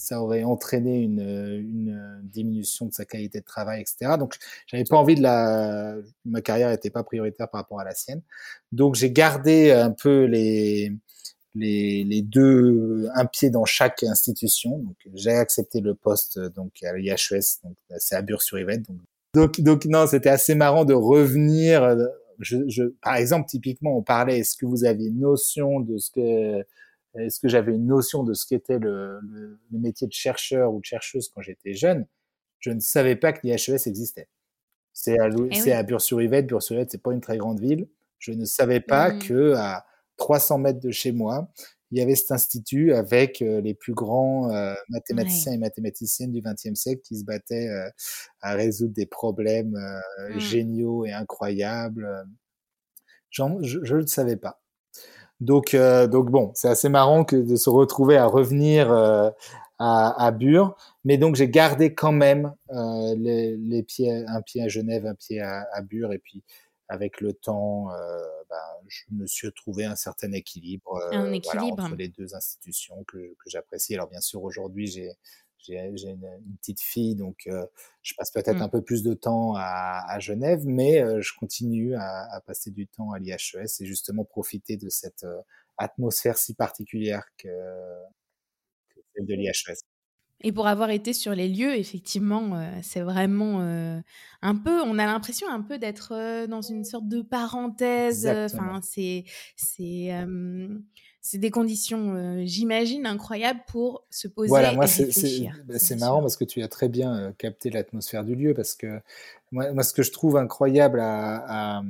S1: ça aurait entraîné une, une, diminution de sa qualité de travail, etc. Donc, j'avais pas envie de la, ma carrière n'était pas prioritaire par rapport à la sienne. Donc, j'ai gardé un peu les, les, les, deux, un pied dans chaque institution. Donc, j'ai accepté le poste donc à l'IHES, donc c'est à Bure-sur-Yvette. Donc, donc, donc, non, c'était assez marrant de revenir. Je, je, par exemple, typiquement, on parlait, est-ce que vous avez une notion de ce que est-ce que j'avais une notion de ce qu'était le, le, le, métier de chercheur ou de chercheuse quand j'étais jeune? Je ne savais pas que l'IHES existait. C'est à, eh à Bure-sur-Yvette. Bure-sur-Yvette, c'est pas une très grande ville. Je ne savais pas mmh. que à 300 mètres de chez moi, il y avait cet institut avec euh, les plus grands euh, mathématiciens et mathématiciennes du XXe siècle qui se battaient euh, à résoudre des problèmes mmh. géniaux et incroyables. je ne le savais pas. Donc, donc bon, c'est assez marrant que de se retrouver à revenir à, à Bure. Mais donc, j'ai gardé quand même les, les, pieds, un pied à Genève, un pied à, à Bure. Et puis, avec le temps, euh, ben, je me suis trouvé un certain équilibre,
S3: un équilibre.
S1: entre les deux institutions que, que j'apprécie. Alors, bien sûr, aujourd'hui, j'ai j'ai une, une, petite fille, donc euh, je passe peut-être mmh. un peu plus de temps à, à Genève, mais euh, je continue à, à, passer du temps à l'IHES et justement profiter de cette euh, atmosphère si particulière que, que celle de l'IHES.
S3: Et pour avoir été sur les lieux, effectivement, euh, c'est vraiment euh, un peu, on a l'impression un peu d'être euh, dans une sorte de parenthèse. Enfin, c'est c'est c'est des conditions, j'imagine, incroyables pour se poser voilà, moi, et réfléchir.
S1: C'est bah, marrant parce que tu as très bien capté l'atmosphère du lieu parce que moi, moi, ce que je trouve incroyable à, à,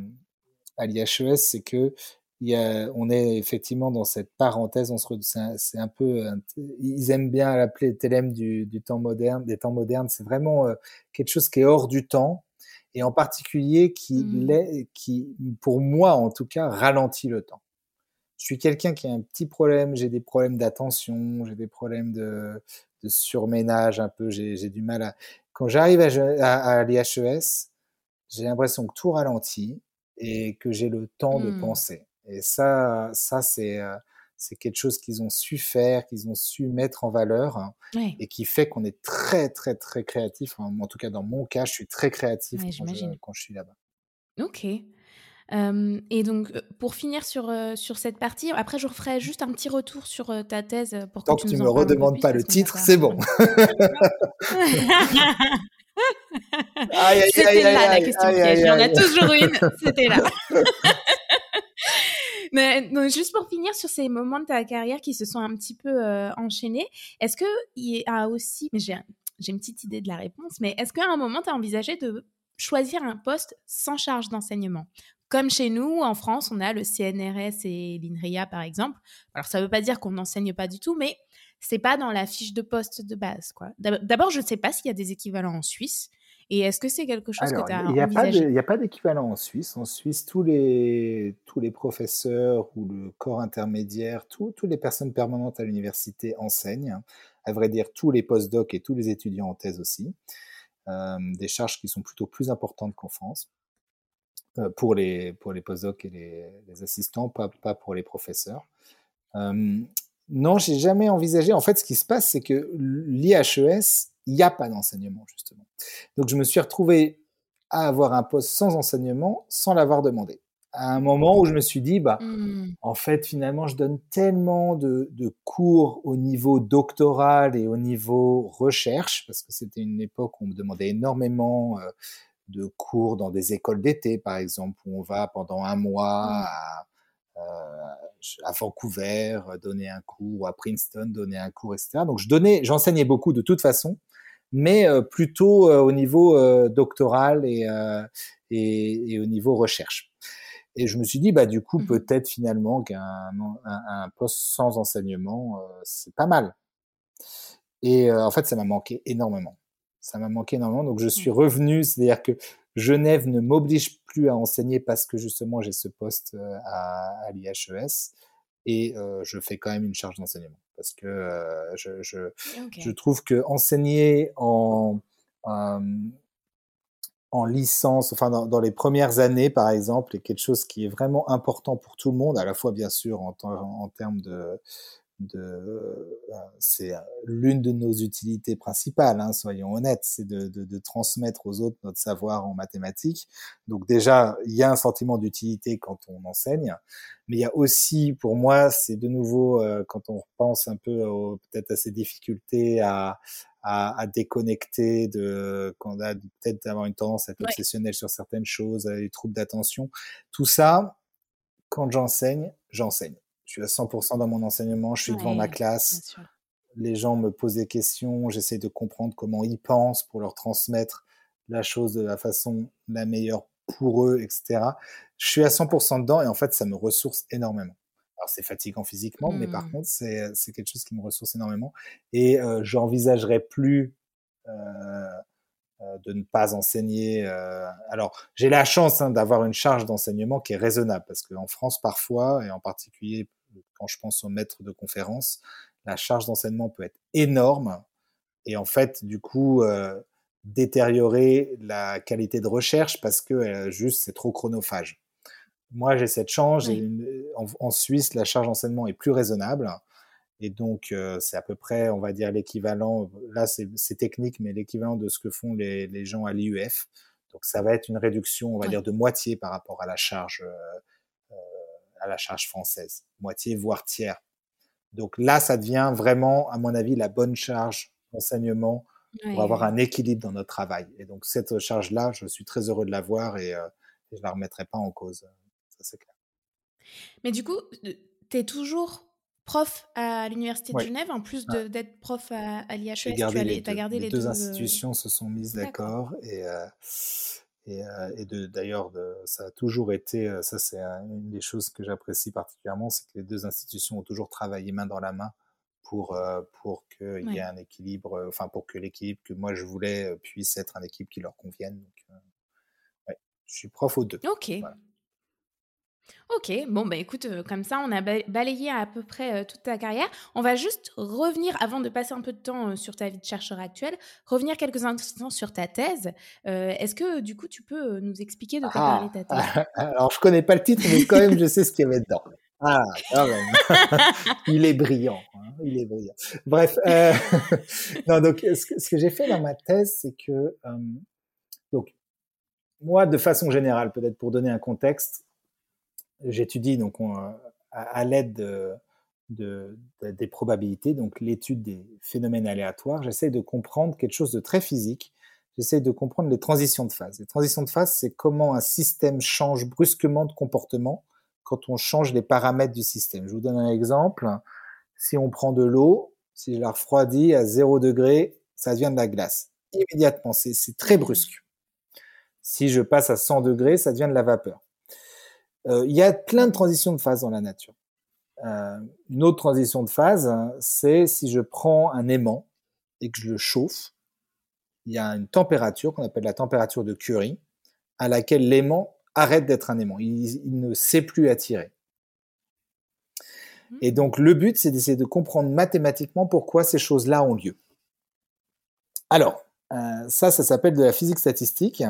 S1: à l'IHES, c'est que on est effectivement dans cette parenthèse. On se, c'est un, peu, ils aiment bien l'appeler télème du, du, temps moderne, des temps modernes. C'est vraiment euh, quelque chose qui est hors du temps et en particulier qui, mmh. qui, pour moi en tout cas, ralentit le temps. Je suis quelqu'un qui a un petit problème. J'ai des problèmes d'attention, j'ai des problèmes de, de surménage un peu. J'ai du mal à. Quand j'arrive à, à, à l'IHES, j'ai l'impression que tout ralentit et que j'ai le temps de mmh. penser. Et ça, ça c'est euh, c'est quelque chose qu'ils ont su faire, qu'ils ont su mettre en valeur hein, et qui fait qu'on est très, très, très créatif. en tout cas, dans mon cas, je suis très créatif quand, je, suis là-bas.
S3: Ok. Et donc, euh, pour finir sur, euh, sur cette partie, après, je referai juste un petit retour sur ta thèse pour
S1: Tant
S3: que,
S1: tu ne me redemandes pas le titre, c'est bon. *laughs*
S3: C'était là la question piège. Il y en a toujours une. *laughs* C'était là. *laughs* Mais juste pour finir sur ces moments de ta carrière qui se sont un petit peu euh, enchaînés, est-ce qu'il y a aussi, mais j'ai une petite idée de la réponse, mais est-ce qu'à un moment, tu as envisagé de choisir un poste sans charge d'enseignement? Comme chez nous, en France, on a le CNRS et l'INRIA, par exemple. Alors, ça ne veut pas dire qu'on n'enseigne pas du tout, mais c'est pas dans la fiche de poste de base. D'abord, je ne sais pas s'il y a des équivalents en Suisse. Et est-ce que c'est quelque chose que tu as envisagé?
S1: Il n'y a pas d'équivalent en Suisse. En Suisse, tous les, tous les professeurs ou le corps intermédiaire, toutes les personnes permanentes à l'université enseignent. À vrai dire, tous les postdocs et tous les étudiants en thèse aussi. Euh, des charges qui sont plutôt plus importantes qu'en France. Euh, pour les, pour les postdocs et les, les assistants, pas, pas pour les professeurs. Euh, non, j'ai jamais envisagé. En fait, ce qui se passe, c'est que l'IHES il n'y a pas d'enseignement, justement. Donc, je me suis retrouvé à avoir un poste sans enseignement sans l'avoir demandé. À un moment où je me suis dit, bah, mmh. en fait, finalement, je donne tellement de, cours au niveau doctoral et au niveau recherche, parce que c'était une époque où on me demandait énormément euh, de cours dans des écoles d'été, par exemple, où on va pendant un mois mmh. à, euh, à Vancouver donner un cours, ou à Princeton donner un cours, etc. Donc je donnais, j'enseignais beaucoup de toute façon, mais euh, plutôt euh, au niveau euh, doctoral et, et, et, au niveau recherche. Et je me suis dit, bah du coup, mmh peut-être finalement qu'un un, un, poste sans enseignement, c'est pas mal. Et en fait, ça m'a manqué énormément. Ça m'a manqué énormément. Donc, je suis mmh. revenu, c'est-à-dire que Genève ne m'oblige plus à enseigner parce que justement j'ai ce poste à, à l'IHES et euh, je fais quand même une charge d'enseignement parce que euh, je, je, je, trouve que enseigner en, en licence, enfin dans, dans, les premières années par exemple, est quelque chose qui est vraiment important pour tout le monde, à la fois bien sûr en, en termes de, de euh, c'est l'une de nos utilités principales, hein, soyons honnêtes, c'est de, de, de, transmettre aux autres notre savoir en mathématiques. Donc déjà, il y a un sentiment d'utilité quand on enseigne, mais il y a aussi, pour moi, c'est de nouveau euh, quand on repense un peu peut-être à ces difficultés à, à, à, déconnecter, de quand on a peut-être avoir une tendance à être obsessionnel sur certaines choses, à des troubles d'attention, tout ça, quand j'enseigne, j'enseigne je suis à 100% dans mon enseignement, je suis devant ma classe. Les gens me posent des questions, j'essaie de comprendre comment ils pensent pour leur transmettre la chose de la façon la meilleure pour eux, etc. Je suis à 100% dedans et en fait, ça me ressource énormément. Alors, c'est fatigant physiquement, mais par mmh. contre, c'est, c'est quelque chose qui me ressource énormément. Et euh, j'envisagerais plus euh, euh, de ne pas enseigner. Euh, alors, j'ai la chance hein, d'avoir une charge d'enseignement qui est raisonnable, parce qu'en France, parfois, et en particulier quand je pense aux maîtres de conférences, la charge d'enseignement peut être énorme et en fait, du coup, euh, détériorer la qualité de recherche parce que euh, juste c'est trop chronophage. Moi, j'ai cette chance. en, Suisse, la charge d'enseignement est plus raisonnable. Et donc, euh, c'est à peu près, on va dire, l'équivalent, là c'est technique, mais l'équivalent de ce que font les, les gens à l'IUF. Donc, ça va être une réduction, on va dire, de moitié par rapport à la charge, à la charge française. Moitié, voire tiers. Donc là, ça devient vraiment, à mon avis, la bonne charge d'enseignement pour avoir un équilibre dans notre travail. Et donc, cette charge-là, je suis très heureux de l'avoir et, euh, et je la remettrai pas en cause. Ça, c'est clair.
S3: Mais du coup, tu es toujours prof à l'Université de Genève, en plus d'être prof à, à l'IHES,
S1: tu as, les, deux, gardé les, deux, institutions se sont mises d'accord et, euh, et, euh, et d'ailleurs ça a toujours été, ça c'est une des choses que j'apprécie particulièrement, c'est que les deux institutions ont toujours travaillé main dans la main pour pour qu'il y ait un équilibre, enfin pour que l'équilibre que moi je voulais puisse être un équilibre qui leur convienne. Donc, ouais, je suis prof aux deux.
S3: Ok. Ok, bon, bah écoute, euh, comme ça, on a balayé à peu près euh, toute ta carrière. On va juste revenir, avant de passer un peu de temps euh, sur ta vie de chercheur actuelle, revenir quelques instants sur ta thèse. Est-ce que, du coup, tu peux nous expliquer de quoi ah, parlait ta thèse? *laughs*
S1: Alors, je connais pas le titre, mais quand même, je sais ce qu'il y avait dedans. Ah, quand même. *laughs* il est brillant. Hein, il est brillant. Bref, *laughs* non, donc, ce que, ce que j'ai fait dans ma thèse, c'est que, donc, moi, de façon générale, peut-être pour donner un contexte, j'étudie donc à, l'aide de, des probabilités, donc l'étude des phénomènes aléatoires, j'essaie de comprendre quelque chose de très physique. J'essaie de comprendre les transitions de phase. Les transitions de phase, c'est comment un système change brusquement de comportement quand on change les paramètres du système. Je vous donne un exemple. Si on prend de l'eau, si je la refroidis à 0 degré, ça devient de la glace. Immédiatement, c'est très brusque. Si je passe à 100 degrés, ça devient de la vapeur. Euh, il y a plein de transitions de phase dans la nature. Euh, une autre transition de phase, c'est si je prends un aimant et que je le chauffe, il y a une température qu'on appelle la température de Curie, à laquelle l'aimant arrête d'être un aimant. Il, ne sait plus attirer. Et donc le but, c'est d'essayer de comprendre mathématiquement pourquoi ces choses-là ont lieu. Alors, euh, ça, ça s'appelle de la physique statistique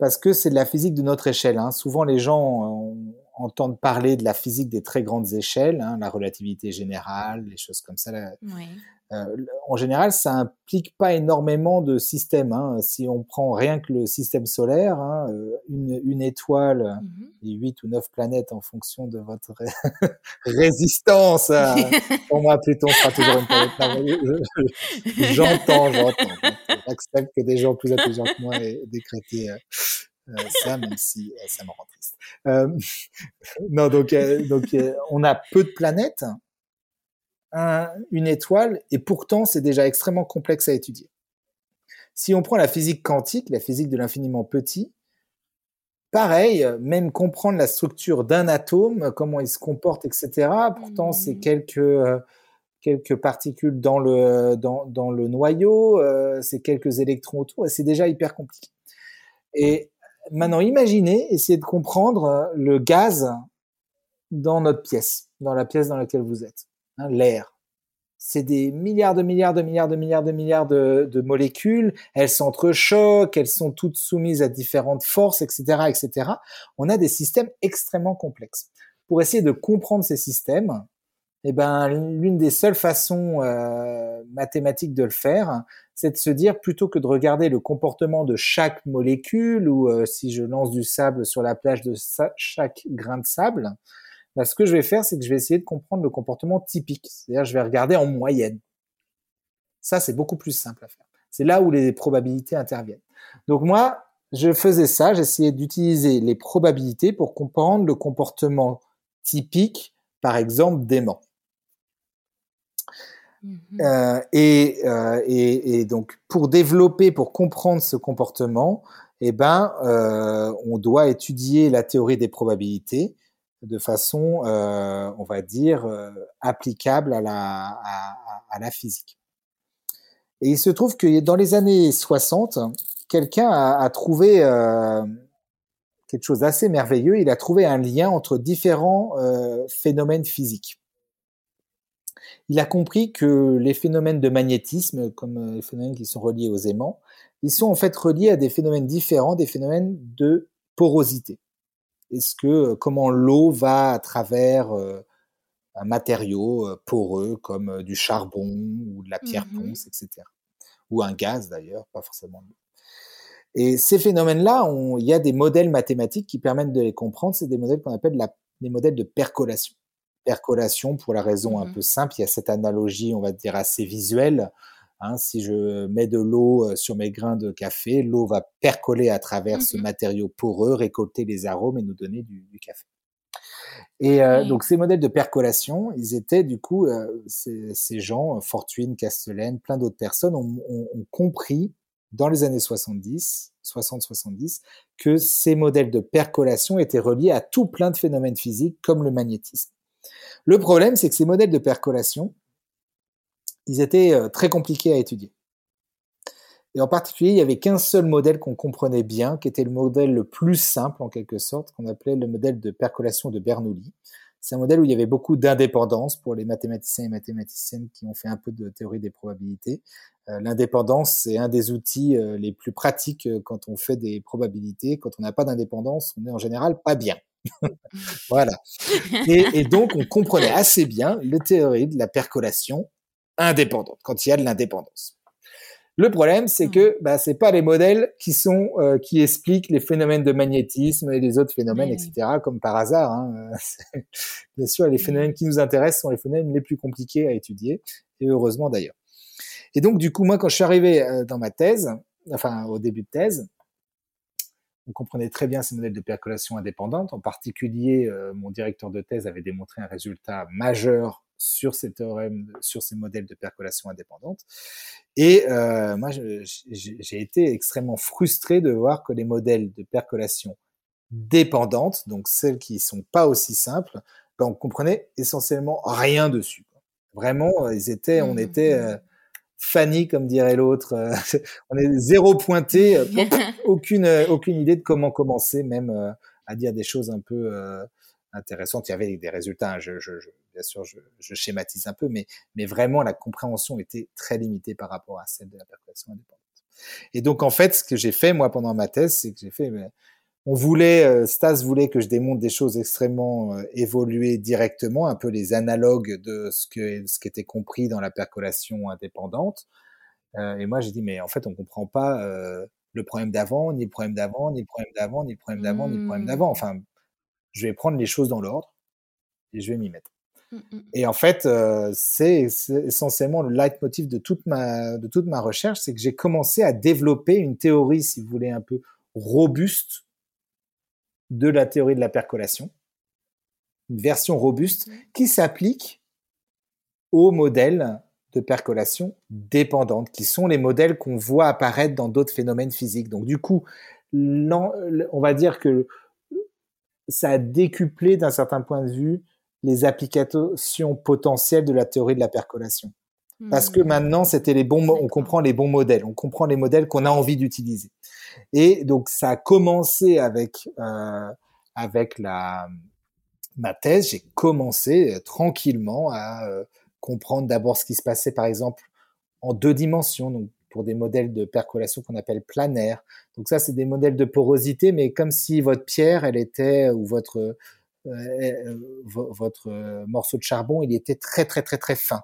S1: parce que c'est de la physique de notre échelle. Hein. Souvent, les gens euh, entendent parler de la physique des très grandes échelles, hein, la relativité générale, les choses comme ça. Oui. Euh, en général, ça implique pas énormément de systèmes. Hein. Si on prend rien que le système solaire, hein, euh, une, une, étoile et huit ou neuf planètes en fonction de votre *laughs* résistance. *laughs* pour moi, Pluton sera toujours une planète. J'entends, j'entends. J'accepte que des gens plus intelligents que moi aient décrété euh, euh, ça, même si euh, ça me rend triste. *laughs* non, donc, donc on a peu de planètes, une étoile, et pourtant c'est déjà extrêmement complexe à étudier. Si on prend la physique quantique, la physique de l'infiniment petit, pareil, même comprendre la structure d'un atome, comment il se comporte, etc. Pourtant, c'est mmh. quelques quelques particules dans le dans, dans le noyau, euh, c'est quelques électrons autour, et c'est déjà hyper compliqué. Et maintenant, imaginez, essayez de comprendre le gaz dans notre pièce, dans la pièce dans laquelle vous êtes, hein, l'air. C'est des milliards de milliards de milliards de milliards de milliards de, de molécules. Elles s'entrechoquent, elles sont toutes soumises à différentes forces, etc., etc. On a des systèmes extrêmement complexes. Pour essayer de comprendre ces systèmes, eh ben, l'une des seules façons euh, mathématiques de le faire, c'est de se dire plutôt que de regarder le comportement de chaque molécule ou euh, si je lance du sable sur la plage de chaque grain de sable, bah, ce que je vais faire, c'est que je vais essayer de comprendre le comportement typique. C'est-à-dire, je vais regarder en moyenne. Ça, c'est beaucoup plus simple à faire. C'est là où les probabilités interviennent. Donc moi, je faisais ça, j'essayais d'utiliser les probabilités pour comprendre le comportement typique, par exemple, d'aimant. Mmh euh, et, euh, et, et, donc, pour développer, pour comprendre ce comportement, eh ben, euh, on doit étudier la théorie des probabilités de façon, on va dire, applicable à la, à, à, la physique. Et il se trouve que dans les années 60, quelqu'un a, a, trouvé quelque chose d'assez merveilleux. Il a trouvé un lien entre différents phénomènes physiques. Il a compris que les phénomènes de magnétisme, comme les phénomènes qui sont reliés aux aimants, ils sont en fait reliés à des phénomènes différents, des phénomènes de porosité. Est-ce que comment l'eau va à travers un matériau poreux comme du charbon ou de la pierre mmh ponce, etc. Ou un gaz d'ailleurs, pas forcément et ces phénomènes-là, il y a des modèles mathématiques qui permettent de les comprendre. C'est des modèles qu'on appelle la, des modèles de percolation. Percolation, pour la raison un mmh peu simple, il y a cette analogie, on va dire, assez visuelle. Hein, si je mets de l'eau euh, sur mes grains de café, l'eau va percoler à travers mmh ce matériau poreux, récolter les arômes et nous donner du, du café. Et euh, donc ces modèles de percolation, ils étaient du coup, euh, ces, ces, gens, Fortuyn, Castellane, plein d'autres personnes ont, ont, ont, compris dans les années 70, 60-70, que ces modèles de percolation étaient reliés à tout plein de phénomènes physiques comme le magnétisme. Le problème, c'est que ces modèles de percolation, ils étaient euh, très compliqués à étudier. Et en particulier, il n'y avait qu'un seul modèle qu'on comprenait bien, qui était le modèle le plus simple en quelque sorte, qu'on appelait le modèle de percolation de Bernoulli. C'est un modèle où il y avait beaucoup d'indépendance pour les mathématiciens et mathématiciennes qui ont fait un peu de théorie des probabilités. Euh, l'indépendance, c'est un des outils euh, les plus pratiques quand on fait des probabilités. Quand on n'a pas d'indépendance, on est en général pas bien. Voilà. Et, et, donc, on comprenait assez bien le théorie de la percolation indépendante, quand il y a de l'indépendance. Le problème, c'est mmh. que bah, c'est pas les modèles qui sont euh, qui expliquent les phénomènes de magnétisme et les autres phénomènes, etc. Comme par hasard. Hein. *laughs* Bien sûr, les phénomènes qui nous intéressent sont les phénomènes les plus compliqués à étudier, et heureusement d'ailleurs. Et donc, du coup, moi, quand je suis arrivé euh, dans ma thèse, enfin au début de thèse, on comprenait très bien ces modèles de percolation indépendante. En particulier, euh, mon directeur de thèse avait démontré un résultat majeur sur ces théorèmes, sur ces modèles de percolation indépendante. Et euh, moi, j'ai été extrêmement frustré de voir que les modèles de percolation dépendantes, donc celles qui sont pas aussi simples, ben, on comprenait essentiellement rien dessus. Vraiment, ils étaient, on mmh, était mmh. euh, Fanny, comme dirait l'autre. Euh, *laughs* on est zéro pointé, euh, *laughs* aucune aucune idée de comment commencer, même à dire des choses un peu intéressantes. Il y avait des résultats. Hein, je, je, bien sûr, je, je, schématise un peu, mais, mais vraiment, la compréhension était très limitée par rapport à celle de la percolation indépendante. Et donc, en fait, ce que j'ai fait, moi, pendant ma thèse, c'est que j'ai fait, on voulait, euh, Stas voulait que je démontre des choses extrêmement euh, évoluées directement, un peu les analogues de ce que ce qui était compris dans la percolation indépendante. Euh, et moi, j'ai dit, mais en fait, on comprend pas euh, le problème d'avant, ni le problème d'avant, ni le problème d'avant, ni le problème d'avant, ni le problème d'avant. Mmh. Enfin, je vais prendre les choses dans l'ordre et je vais m'y mettre. Mmh, mmh. Et en fait, c'est essentiellement le leitmotiv de toute ma, de toute ma recherche, c'est que j'ai commencé à développer une théorie, si vous voulez, un peu robuste de la théorie de la percolation, une version robuste qui s'applique aux modèles de percolation dépendante, qui sont les modèles qu'on voit apparaître dans d'autres phénomènes physiques. Donc du coup, on va dire que ça a décuplé d'un certain point de vue les applications potentielles de la théorie de la percolation. Parce que mmh. maintenant, c'était les bons, on comprend les bons modèles, on comprend les modèles qu'on a envie d'utiliser. Et donc, ça a commencé avec euh, avec la ma thèse. J'ai commencé euh, tranquillement à euh, comprendre d'abord ce qui se passait, par exemple, en deux dimensions, donc pour des modèles de percolation qu'on appelle planaires. Donc ça, c'est des modèles de porosité, mais comme si votre pierre, elle était ou votre euh, votre morceau de charbon, il était très très très très fin.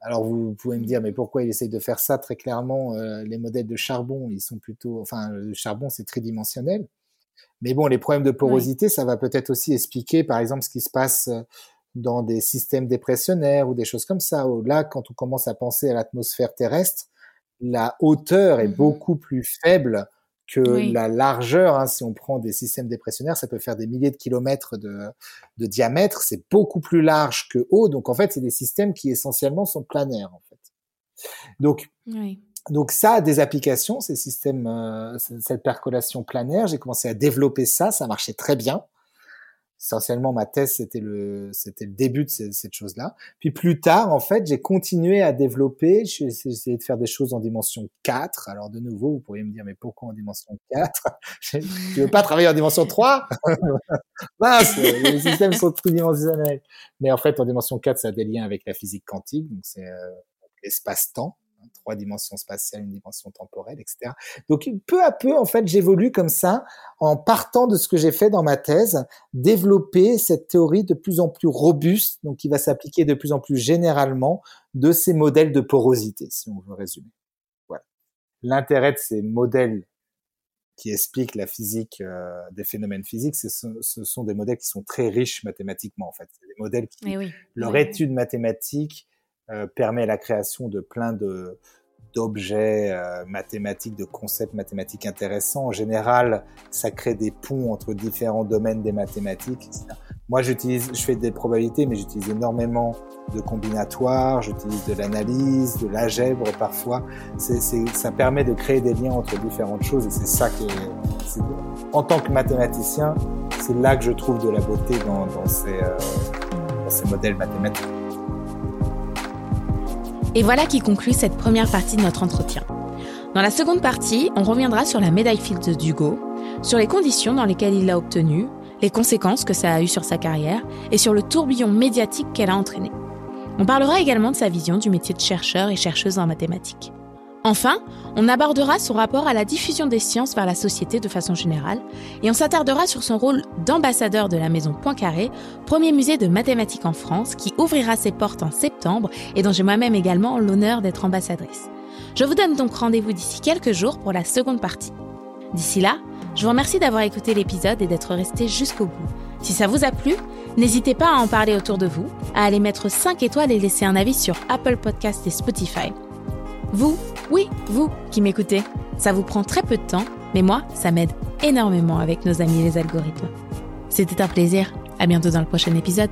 S1: Alors vous pouvez me dire, mais pourquoi il essaye de faire ça Très clairement, euh, les modèles de charbon, ils sont plutôt, enfin, le charbon c'est tridimensionnel. Mais bon, les problèmes de porosité, ça va peut-être aussi expliquer, par exemple, ce qui se passe euh, dans des systèmes dépressionnaires ou des choses comme ça. Là, quand on commence à penser à l'atmosphère terrestre, la hauteur est mmh beaucoup plus faible que la largeur, hein, si on prend des systèmes dépressionnaires, ça peut faire des milliers de kilomètres de, de diamètre, c'est beaucoup plus large que haut, donc en fait, c'est des systèmes qui essentiellement sont planaires, en fait. Donc, oui. donc ça a des applications, ces systèmes, euh, cette percolation planaire, j'ai commencé à développer ça, ça marchait très bien. Essentiellement ma thèse c'était le c'était le début de cette chose-là. Puis plus tard en fait, j'ai continué à développer, j'ai essayé de faire des choses en dimension 4. Alors de nouveau, vous pourriez me dire mais pourquoi en dimension 4 *laughs* Tu veux pas travailler en dimension 3 *laughs* Mince, les systèmes sont tridimensionnels. Mais en fait en dimension 4, ça a des liens avec la physique quantique, donc c'est euh, l'espace-temps trois dimensions spatiales, une dimension temporelle, etc. Donc peu à peu, en fait, j'évolue comme ça, en partant de ce que j'ai fait dans ma thèse, développer cette théorie de plus en plus robuste, donc qui va s'appliquer de plus en plus généralement de ces modèles de porosité, si on veut résumer. Voilà. L'intérêt de ces modèles qui expliquent la physique euh, des phénomènes physiques, ce, ce, sont des modèles qui sont très riches mathématiquement, en fait. C'est des modèles qui, eh leur étude mathématique euh, permet la création de plein de d'objets euh, mathématiques, de concepts mathématiques intéressants. En général, ça crée des ponts entre différents domaines des mathématiques. Etc. Moi, j'utilise, je fais des probabilités, mais j'utilise énormément de combinatoires, j'utilise de l'analyse, de l'algèbre parfois. C'est, c'est, ça permet de créer des liens entre différentes choses et c'est ça que, en tant que mathématicien, c'est là que je trouve de la beauté dans, dans ces, euh, dans ces modèles mathématiques.
S3: Et voilà qui conclut cette première partie de notre entretien. Dans la seconde partie, on reviendra sur la médaille Fields d'Hugo, sur les conditions dans lesquelles il l'a obtenue, les conséquences que ça a eu sur sa carrière et sur le tourbillon médiatique qu'elle a entraîné. On parlera également de sa vision du métier de chercheur et chercheuse en mathématiques. Enfin, on abordera son rapport à la diffusion des sciences vers la société de façon générale et on s'attardera sur son rôle d'ambassadeur de la Maison Poincaré, premier musée de mathématiques en France qui ouvrira ses portes en septembre et dont j'ai moi-même également l'honneur d'être ambassadrice. Je vous donne donc rendez-vous d'ici quelques jours pour la seconde partie. D'ici là, je vous remercie d'avoir écouté l'épisode et d'être resté jusqu'au bout. Si ça vous a plu, n'hésitez pas à en parler autour de vous, à aller mettre 5 étoiles et laisser un avis sur Apple Podcast et Spotify. Vous, oui, vous qui m'écoutez, ça vous prend très peu de temps, mais moi, ça m'aide énormément avec nos amis les algorithmes. C'était un plaisir. À bientôt dans le prochain épisode.